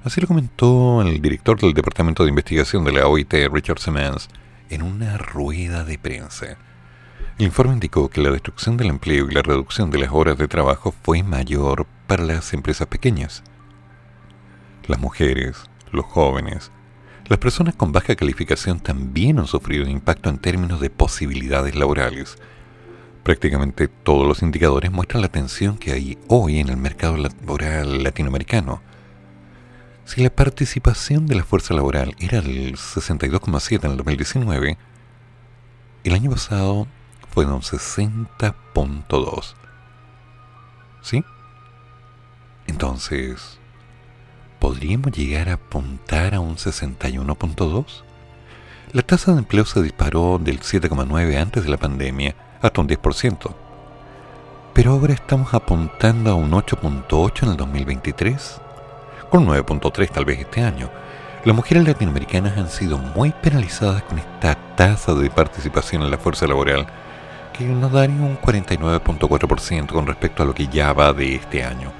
Así lo comentó el director del Departamento de Investigación de la OIT, Richard Simmons, en una rueda de prensa. El informe indicó que la destrucción del empleo y la reducción de las horas de trabajo fue mayor para las empresas pequeñas. Las mujeres, los jóvenes, las personas con baja calificación también han sufrido un impacto en términos de posibilidades laborales. Prácticamente todos los indicadores muestran la tensión que hay hoy en el mercado laboral latinoamericano. Si la participación de la fuerza laboral era del 62,7 en el 2019, el año pasado fueron 60.2. ¿Sí? Entonces, ¿podríamos llegar a apuntar a un 61.2? La tasa de empleo se disparó del 7,9 antes de la pandemia hasta un 10%. Pero ahora estamos apuntando a un 8.8 en el 2023, con 9.3 tal vez este año. Las mujeres latinoamericanas han sido muy penalizadas con esta tasa de participación en la fuerza laboral que nos daría un 49.4% con respecto a lo que ya va de este año.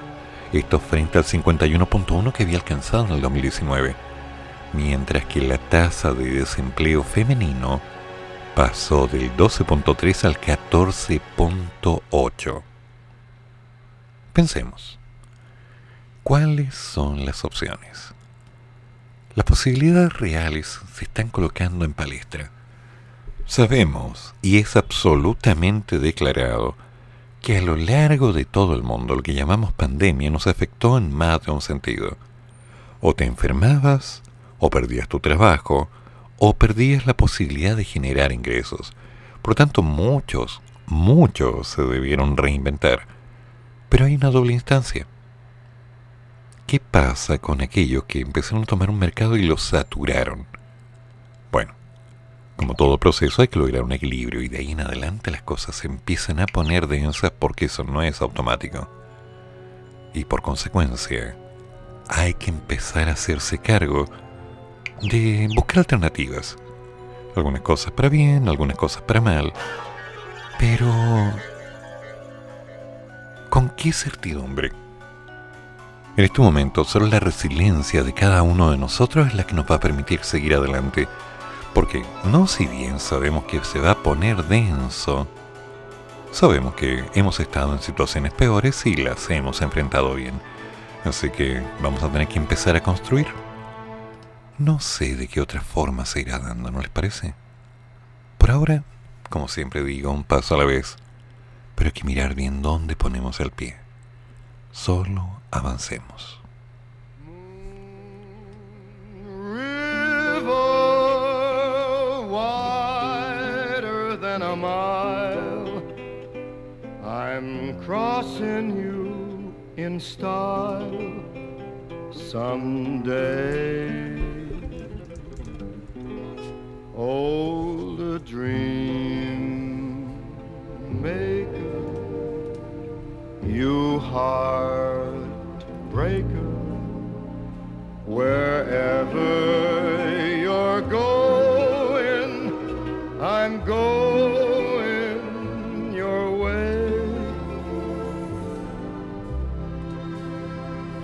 Esto frente al 51.1% que había alcanzado en el 2019. mientras que la tasa de desempleo femenino pasó del 12.3 al 14.8. Pensemos, ¿cuáles son las opciones? Las posibilidades reales se están colocando en palestra. Sabemos, y es absolutamente declarado, que a lo largo de todo el mundo lo que llamamos pandemia nos afectó en más de un sentido. O te enfermabas, o perdías tu trabajo, o perdías la posibilidad de generar ingresos. Por lo tanto, muchos, muchos se debieron reinventar. Pero hay una doble instancia. ¿Qué pasa con aquellos que empezaron a tomar un mercado y lo saturaron? Bueno, como todo proceso hay que lograr un equilibrio y de ahí en adelante las cosas se empiezan a poner densas porque eso no es automático. Y por consecuencia, hay que empezar a hacerse cargo de buscar alternativas. Algunas cosas para bien, algunas cosas para mal. Pero... ¿Con qué certidumbre? En este momento, solo la resiliencia de cada uno de nosotros es la que nos va a permitir seguir adelante. Porque no si bien sabemos que se va a poner denso, sabemos que hemos estado en situaciones peores y las hemos enfrentado bien. Así que vamos a tener que empezar a construir. No sé de qué otra forma se irá dando, ¿no les parece? Por ahora, como siempre digo, un paso a la vez, pero hay que mirar bien dónde ponemos el pie. Solo avancemos. I'm crossing you in style someday. Old dream maker, you heartbreaker, wherever you're going, I'm going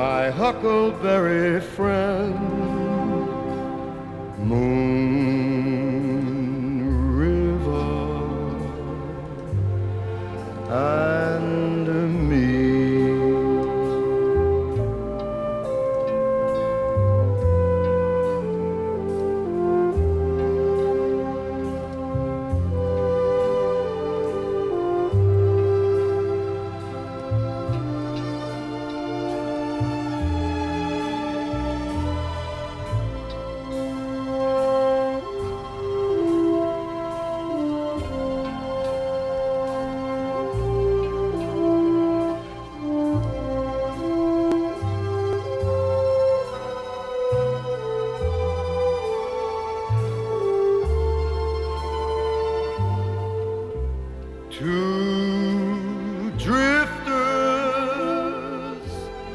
My huckleberry friend, Moon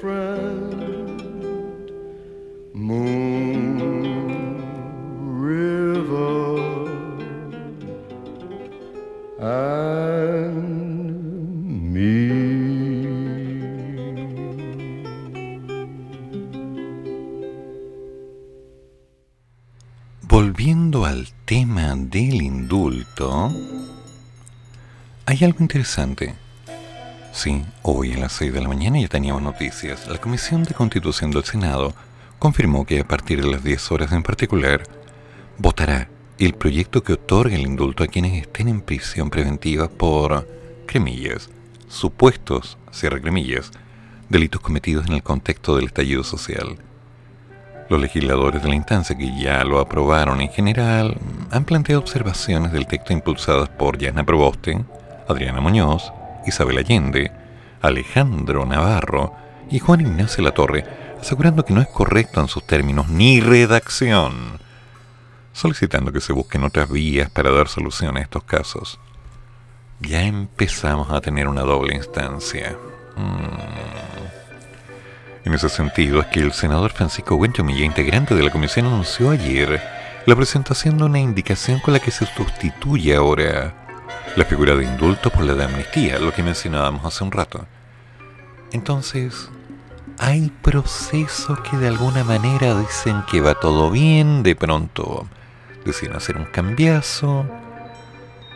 friend, and me. tema del indulto, hay algo interesante. Hoy a las 6 de la mañana ya teníamos noticias. La Comisión de Constitución del Senado confirmó que a partir de las 10 horas en particular, votará el proyecto que otorga el indulto a quienes estén en prisión preventiva por, cremillas, supuestos, cierre cremillas, delitos cometidos en el contexto del estallido social. Los legisladores de la instancia que ya lo aprobaron en general han planteado observaciones del texto impulsadas por Yana Proboste, Adriana Muñoz, Isabel Allende, Alejandro Navarro y Juan Ignacio Latorre, asegurando que no es correcto en sus términos ni redacción, solicitando que se busquen otras vías para dar solución a estos casos. Ya empezamos a tener una doble instancia. Mm. En ese sentido es que el senador Francisco Buenchomilla, integrante de la comisión, anunció ayer la presentación de una indicación con la que se sustituye ahora la figura de indulto por la de amnistía, lo que mencionábamos hace un rato. Entonces, hay procesos que de alguna manera dicen que va todo bien, de pronto deciden hacer un cambiazo,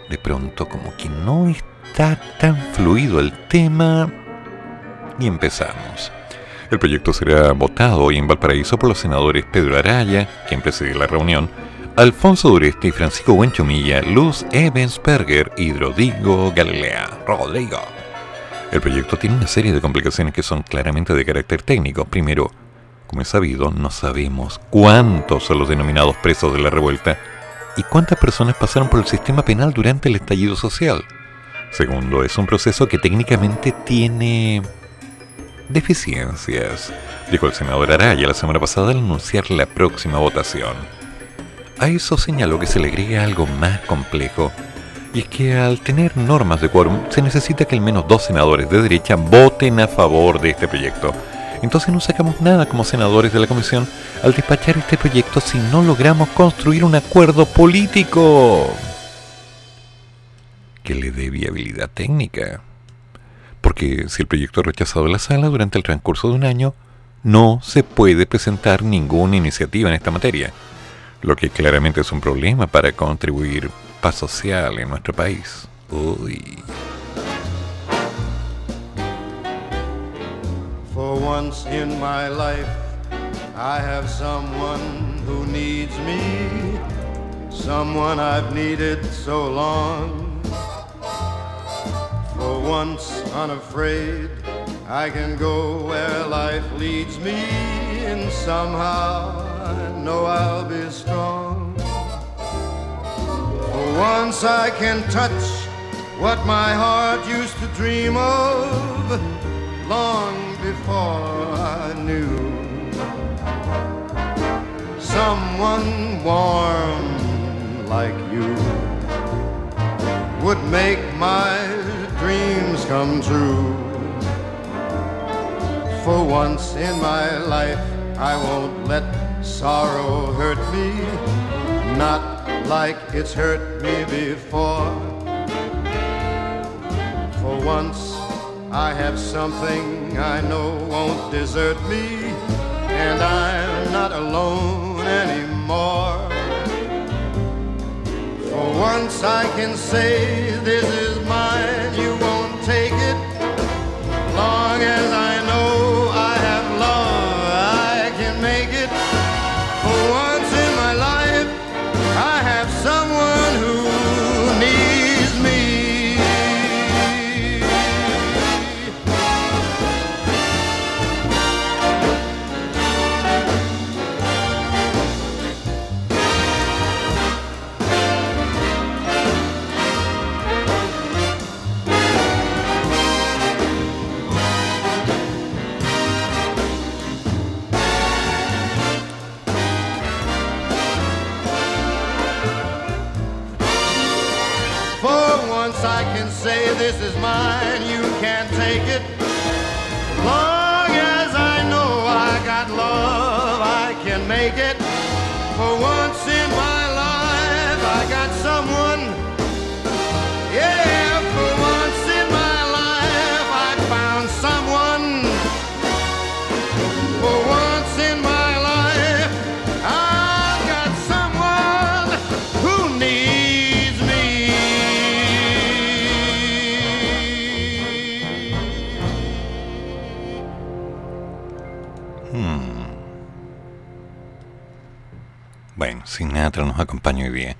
de pronto como que no está tan fluido el tema y empezamos. El proyecto será votado hoy en Valparaíso por los senadores Pedro Araya, quien preside la reunión, Alfonso Dureste y Francisco Buenchomilla, Luz Evensberger y Rodrigo Galilea. Rodrigo. El proyecto tiene una serie de complicaciones que son claramente de carácter técnico. Primero, como es sabido, no sabemos cuántos son los denominados presos de la revuelta y cuántas personas pasaron por el sistema penal durante el estallido social. Segundo, es un proceso que técnicamente tiene deficiencias, dijo el senador Araya la semana pasada al anunciar la próxima votación. A eso señaló que se le agrega algo más complejo, y es que al tener normas de quórum se necesita que al menos dos senadores de derecha voten a favor de este proyecto. Entonces no sacamos nada como senadores de la comisión al despachar este proyecto si no logramos construir un acuerdo político que le dé viabilidad técnica porque si el proyecto es rechazado la sala durante el transcurso de un año, no se puede presentar ninguna iniciativa en esta materia, lo que claramente es un problema para contribuir paz social en nuestro país. Uy. For once in my life, I have someone who needs me, someone I've needed so long. For once unafraid, I can go where life leads me, and somehow I know I'll be strong. For once I can touch what my heart used to dream of long before I knew. Someone warm like you would make my dreams come true. For once in my life, I won't let sorrow hurt me, not like it's hurt me before. For once, I have something I know won't desert me, and I'm not alone anymore. For once I can say this is mine, you won't take it. Long as I this is mine, you can't take it. Long as I know I got love, I can make it. For once in my life, I got someone. Sinatra nos acompaña hoy día.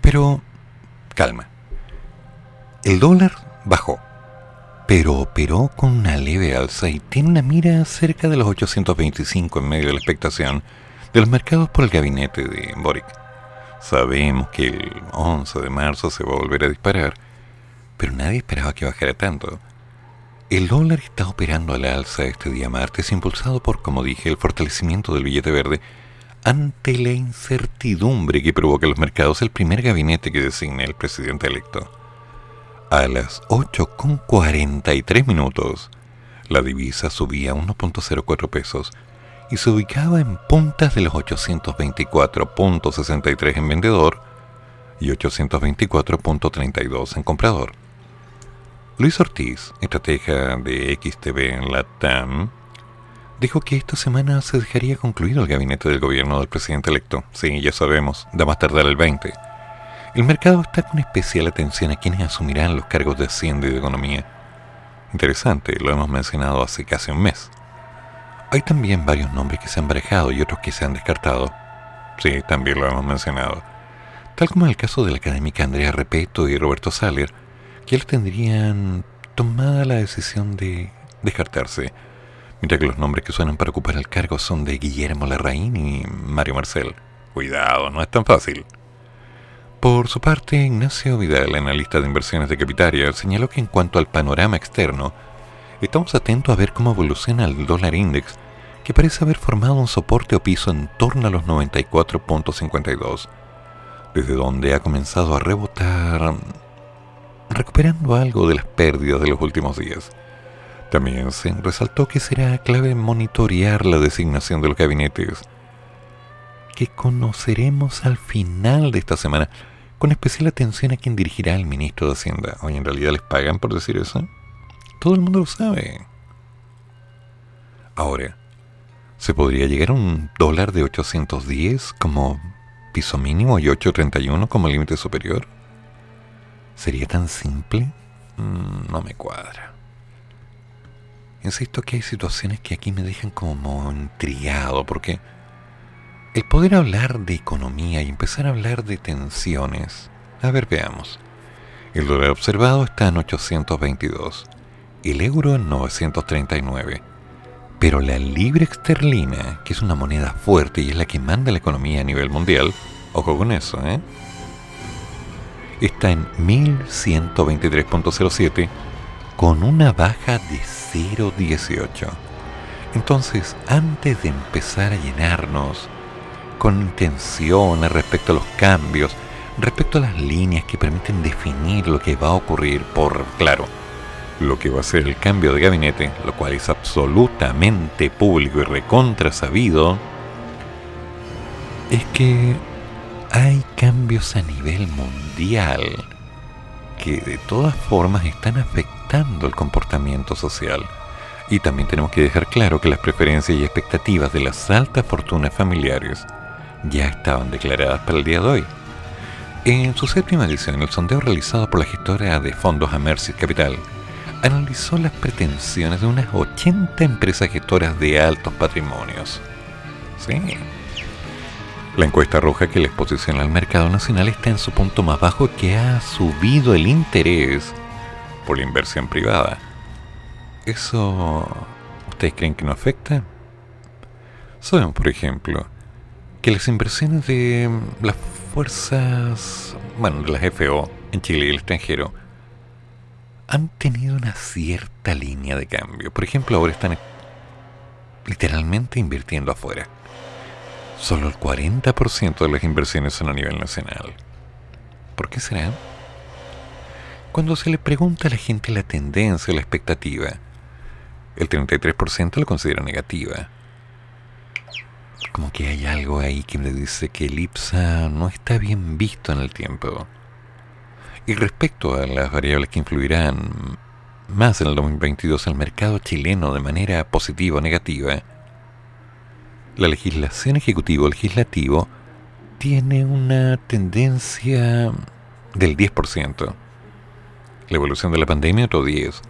Pero, calma. El dólar bajó, pero operó con una leve alza y tiene una mira cerca de los 825 en medio de la expectación de los mercados por el gabinete de Boric. Sabemos que el 11 de marzo se va a volver a disparar, pero nadie esperaba que bajara tanto. El dólar está operando a la alza este día martes, impulsado por, como dije, el fortalecimiento del billete verde ante la incertidumbre que provoca los mercados el primer gabinete que designe el presidente electo. A las 8.43 minutos, la divisa subía 1.04 pesos y se ubicaba en puntas de los 824.63 en vendedor y 824.32 en comprador. Luis Ortiz, estratega de XTV en la TAM, dijo que esta semana se dejaría concluido el gabinete del gobierno del presidente electo. Sí, ya sabemos, da más tardar el 20. El mercado está con especial atención a quienes asumirán los cargos de Hacienda y de Economía. Interesante, lo hemos mencionado hace casi un mes. Hay también varios nombres que se han barajado y otros que se han descartado. Sí, también lo hemos mencionado. Tal como en el caso de la académica Andrea Repeto y Roberto Saller, que tendrían tomada la decisión de descartarse, mientras que los nombres que suenan para ocupar el cargo son de Guillermo Larraín y Mario Marcel. Cuidado, no es tan fácil. Por su parte, Ignacio Vidal, analista de inversiones de Capitaria, señaló que en cuanto al panorama externo, estamos atentos a ver cómo evoluciona el dólar index, que parece haber formado un soporte o piso en torno a los 94.52, desde donde ha comenzado a rebotar recuperando algo de las pérdidas de los últimos días. También se resaltó que será clave monitorear la designación de los gabinetes, que conoceremos al final de esta semana, con especial atención a quien dirigirá el ministro de Hacienda. Hoy en realidad les pagan por decir eso. Todo el mundo lo sabe. Ahora, ¿se podría llegar a un dólar de 810 como piso mínimo y 831 como límite superior? ¿Sería tan simple? Mm, no me cuadra. Insisto que hay situaciones que aquí me dejan como intrigado, porque el poder hablar de economía y empezar a hablar de tensiones. A ver, veamos. El dólar observado está en 822, el euro en 939, pero la libra esterlina, que es una moneda fuerte y es la que manda la economía a nivel mundial, ojo con eso, ¿eh? está en 1123.07 con una baja de 0.18. Entonces, antes de empezar a llenarnos con intenciones respecto a los cambios, respecto a las líneas que permiten definir lo que va a ocurrir por, claro, lo que va a ser el cambio de gabinete, lo cual es absolutamente público y recontra sabido, es que hay cambios a nivel mundial que de todas formas están afectando el comportamiento social. Y también tenemos que dejar claro que las preferencias y expectativas de las altas fortunas familiares ya estaban declaradas para el día de hoy. En su séptima edición, el sondeo realizado por la gestora de fondos Amersis Capital analizó las pretensiones de unas 80 empresas gestoras de altos patrimonios. Sí, la encuesta roja que la exposición al mercado nacional está en su punto más bajo que ha subido el interés por la inversión privada. ¿Eso ustedes creen que no afecta? Sabemos, por ejemplo, que las inversiones de las fuerzas, bueno, de las FO en Chile y el extranjero han tenido una cierta línea de cambio. Por ejemplo, ahora están literalmente invirtiendo afuera. Solo el 40% de las inversiones son a nivel nacional. ¿Por qué será? Cuando se le pregunta a la gente la tendencia o la expectativa, el 33% lo considera negativa. Como que hay algo ahí que me dice que el IPSA no está bien visto en el tiempo. Y respecto a las variables que influirán más en el 2022 el mercado chileno de manera positiva o negativa, la legislación ejecutivo legislativo tiene una tendencia del 10%. La evolución de la pandemia otro 10%.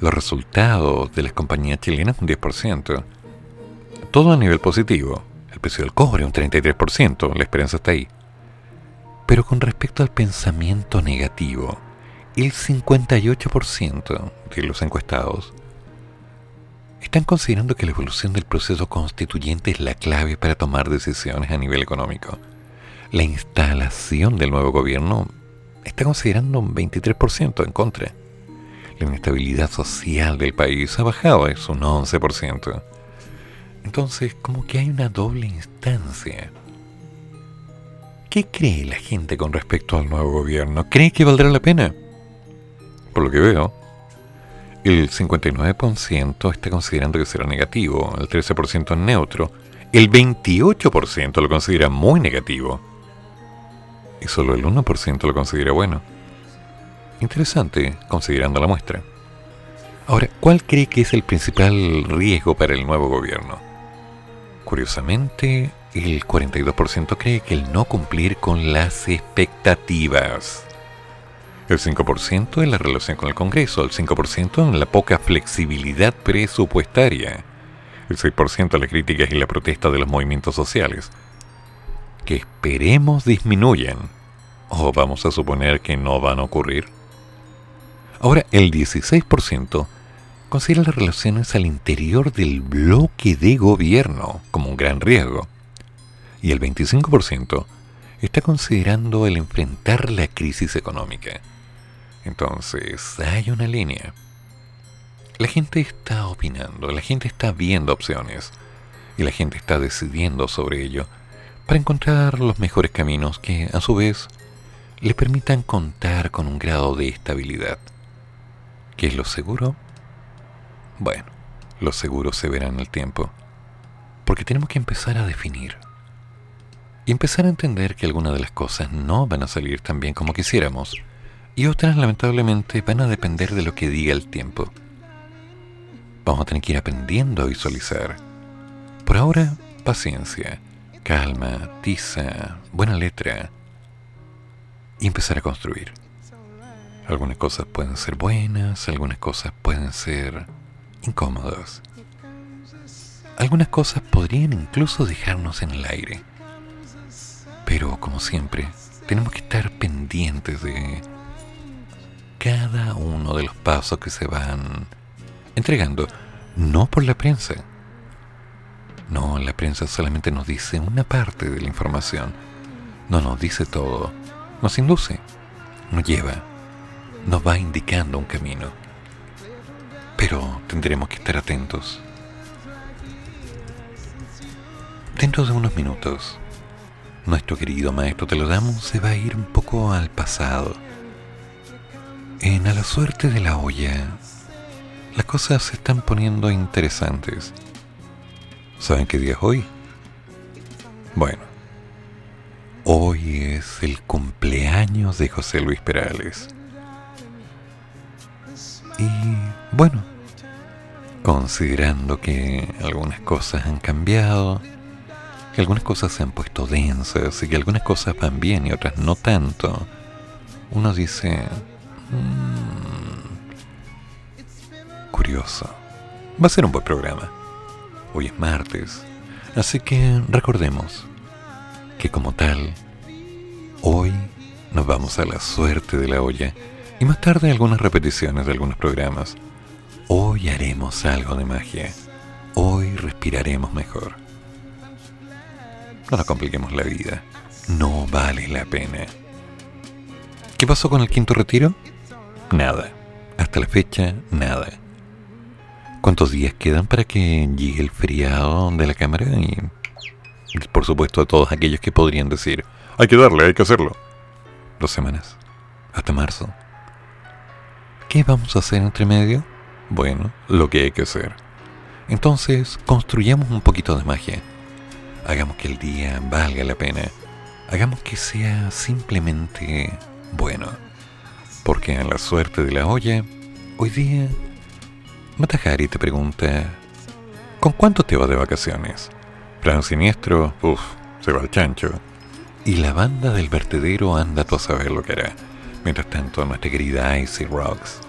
Los resultados de las compañías chilenas un 10%. Todo a nivel positivo. El precio del cobre un 33%, la esperanza está ahí. Pero con respecto al pensamiento negativo, el 58% de los encuestados están considerando que la evolución del proceso constituyente es la clave para tomar decisiones a nivel económico. La instalación del nuevo gobierno está considerando un 23% en contra. La inestabilidad social del país ha bajado, es un 11%. Entonces, como que hay una doble instancia. ¿Qué cree la gente con respecto al nuevo gobierno? ¿Cree que valdrá la pena? Por lo que veo, el 59% está considerando que será negativo, el 13% es neutro, el 28% lo considera muy negativo y solo el 1% lo considera bueno. Interesante, considerando la muestra. Ahora, ¿cuál cree que es el principal riesgo para el nuevo gobierno? Curiosamente, el 42% cree que el no cumplir con las expectativas. El 5% en la relación con el Congreso, el 5% en la poca flexibilidad presupuestaria, el 6% en las críticas y la protesta de los movimientos sociales, que esperemos disminuyan, o vamos a suponer que no van a ocurrir. Ahora, el 16% considera las relaciones al interior del bloque de gobierno como un gran riesgo, y el 25% está considerando el enfrentar la crisis económica. Entonces, hay una línea. La gente está opinando, la gente está viendo opciones y la gente está decidiendo sobre ello para encontrar los mejores caminos que, a su vez, le permitan contar con un grado de estabilidad. ¿Qué es lo seguro? Bueno, lo seguro se verá en el tiempo, porque tenemos que empezar a definir y empezar a entender que algunas de las cosas no van a salir tan bien como quisiéramos y otras lamentablemente van a depender de lo que diga el tiempo. Vamos a tener que ir aprendiendo a visualizar. Por ahora, paciencia, calma, tiza, buena letra y empezar a construir. Algunas cosas pueden ser buenas, algunas cosas pueden ser incómodas. Algunas cosas podrían incluso dejarnos en el aire. Pero, como siempre, tenemos que estar pendientes de cada uno de los pasos que se van entregando, no por la prensa. No, la prensa solamente nos dice una parte de la información, no nos dice todo, nos induce, nos lleva, nos va indicando un camino. Pero tendremos que estar atentos. Dentro de unos minutos, nuestro querido maestro Te lo damos se va a ir un poco al pasado. En A la suerte de la olla, las cosas se están poniendo interesantes. ¿Saben qué día es hoy? Bueno, hoy es el cumpleaños de José Luis Perales. Y bueno, considerando que algunas cosas han cambiado, que algunas cosas se han puesto densas y que algunas cosas van bien y otras no tanto, uno dice, mmm, curioso, va a ser un buen programa. Hoy es martes, así que recordemos que como tal, hoy nos vamos a la suerte de la olla y más tarde algunas repeticiones de algunos programas. Hoy haremos algo de magia. Hoy respiraremos mejor. No nos compliquemos la vida. No vale la pena. ¿Qué pasó con el quinto retiro? Nada. Hasta la fecha, nada. ¿Cuántos días quedan para que llegue el feriado de la cámara? Y por supuesto a todos aquellos que podrían decir, hay que darle, hay que hacerlo. Dos semanas. Hasta marzo. ¿Qué vamos a hacer entre medio? Bueno, lo que hay que hacer. Entonces, construyamos un poquito de magia. Hagamos que el día valga la pena. Hagamos que sea simplemente bueno. Porque en la suerte de la olla, hoy día, Matajari te pregunta, ¿con cuánto te vas de vacaciones? Plan siniestro, uff, se va al chancho. Y la banda del vertedero anda tú a saber lo que hará. Mientras tanto, nuestra querida Icy Rocks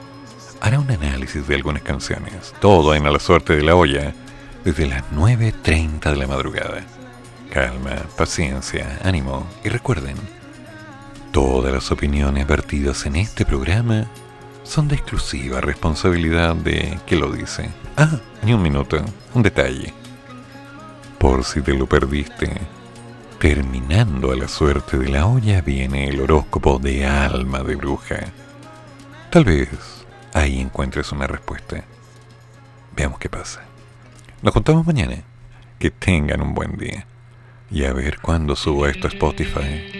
hará un análisis de algunas canciones. Todo en A la suerte de la olla, desde las 9.30 de la madrugada. calma, paciencia, ánimo y recuerden, todas las opiniones vertidas en este programa son de exclusiva responsabilidad de que lo dice. Ah, ni un minuto, un detalle. Por si te lo perdiste, terminando a la suerte de la olla viene el horóscopo de alma de bruja. Tal vez ahí encuentres una respuesta. Veamos qué pasa. Nos contamos mañana. Que tengan un buen día. Y a ver cuándo subo esto a Spotify.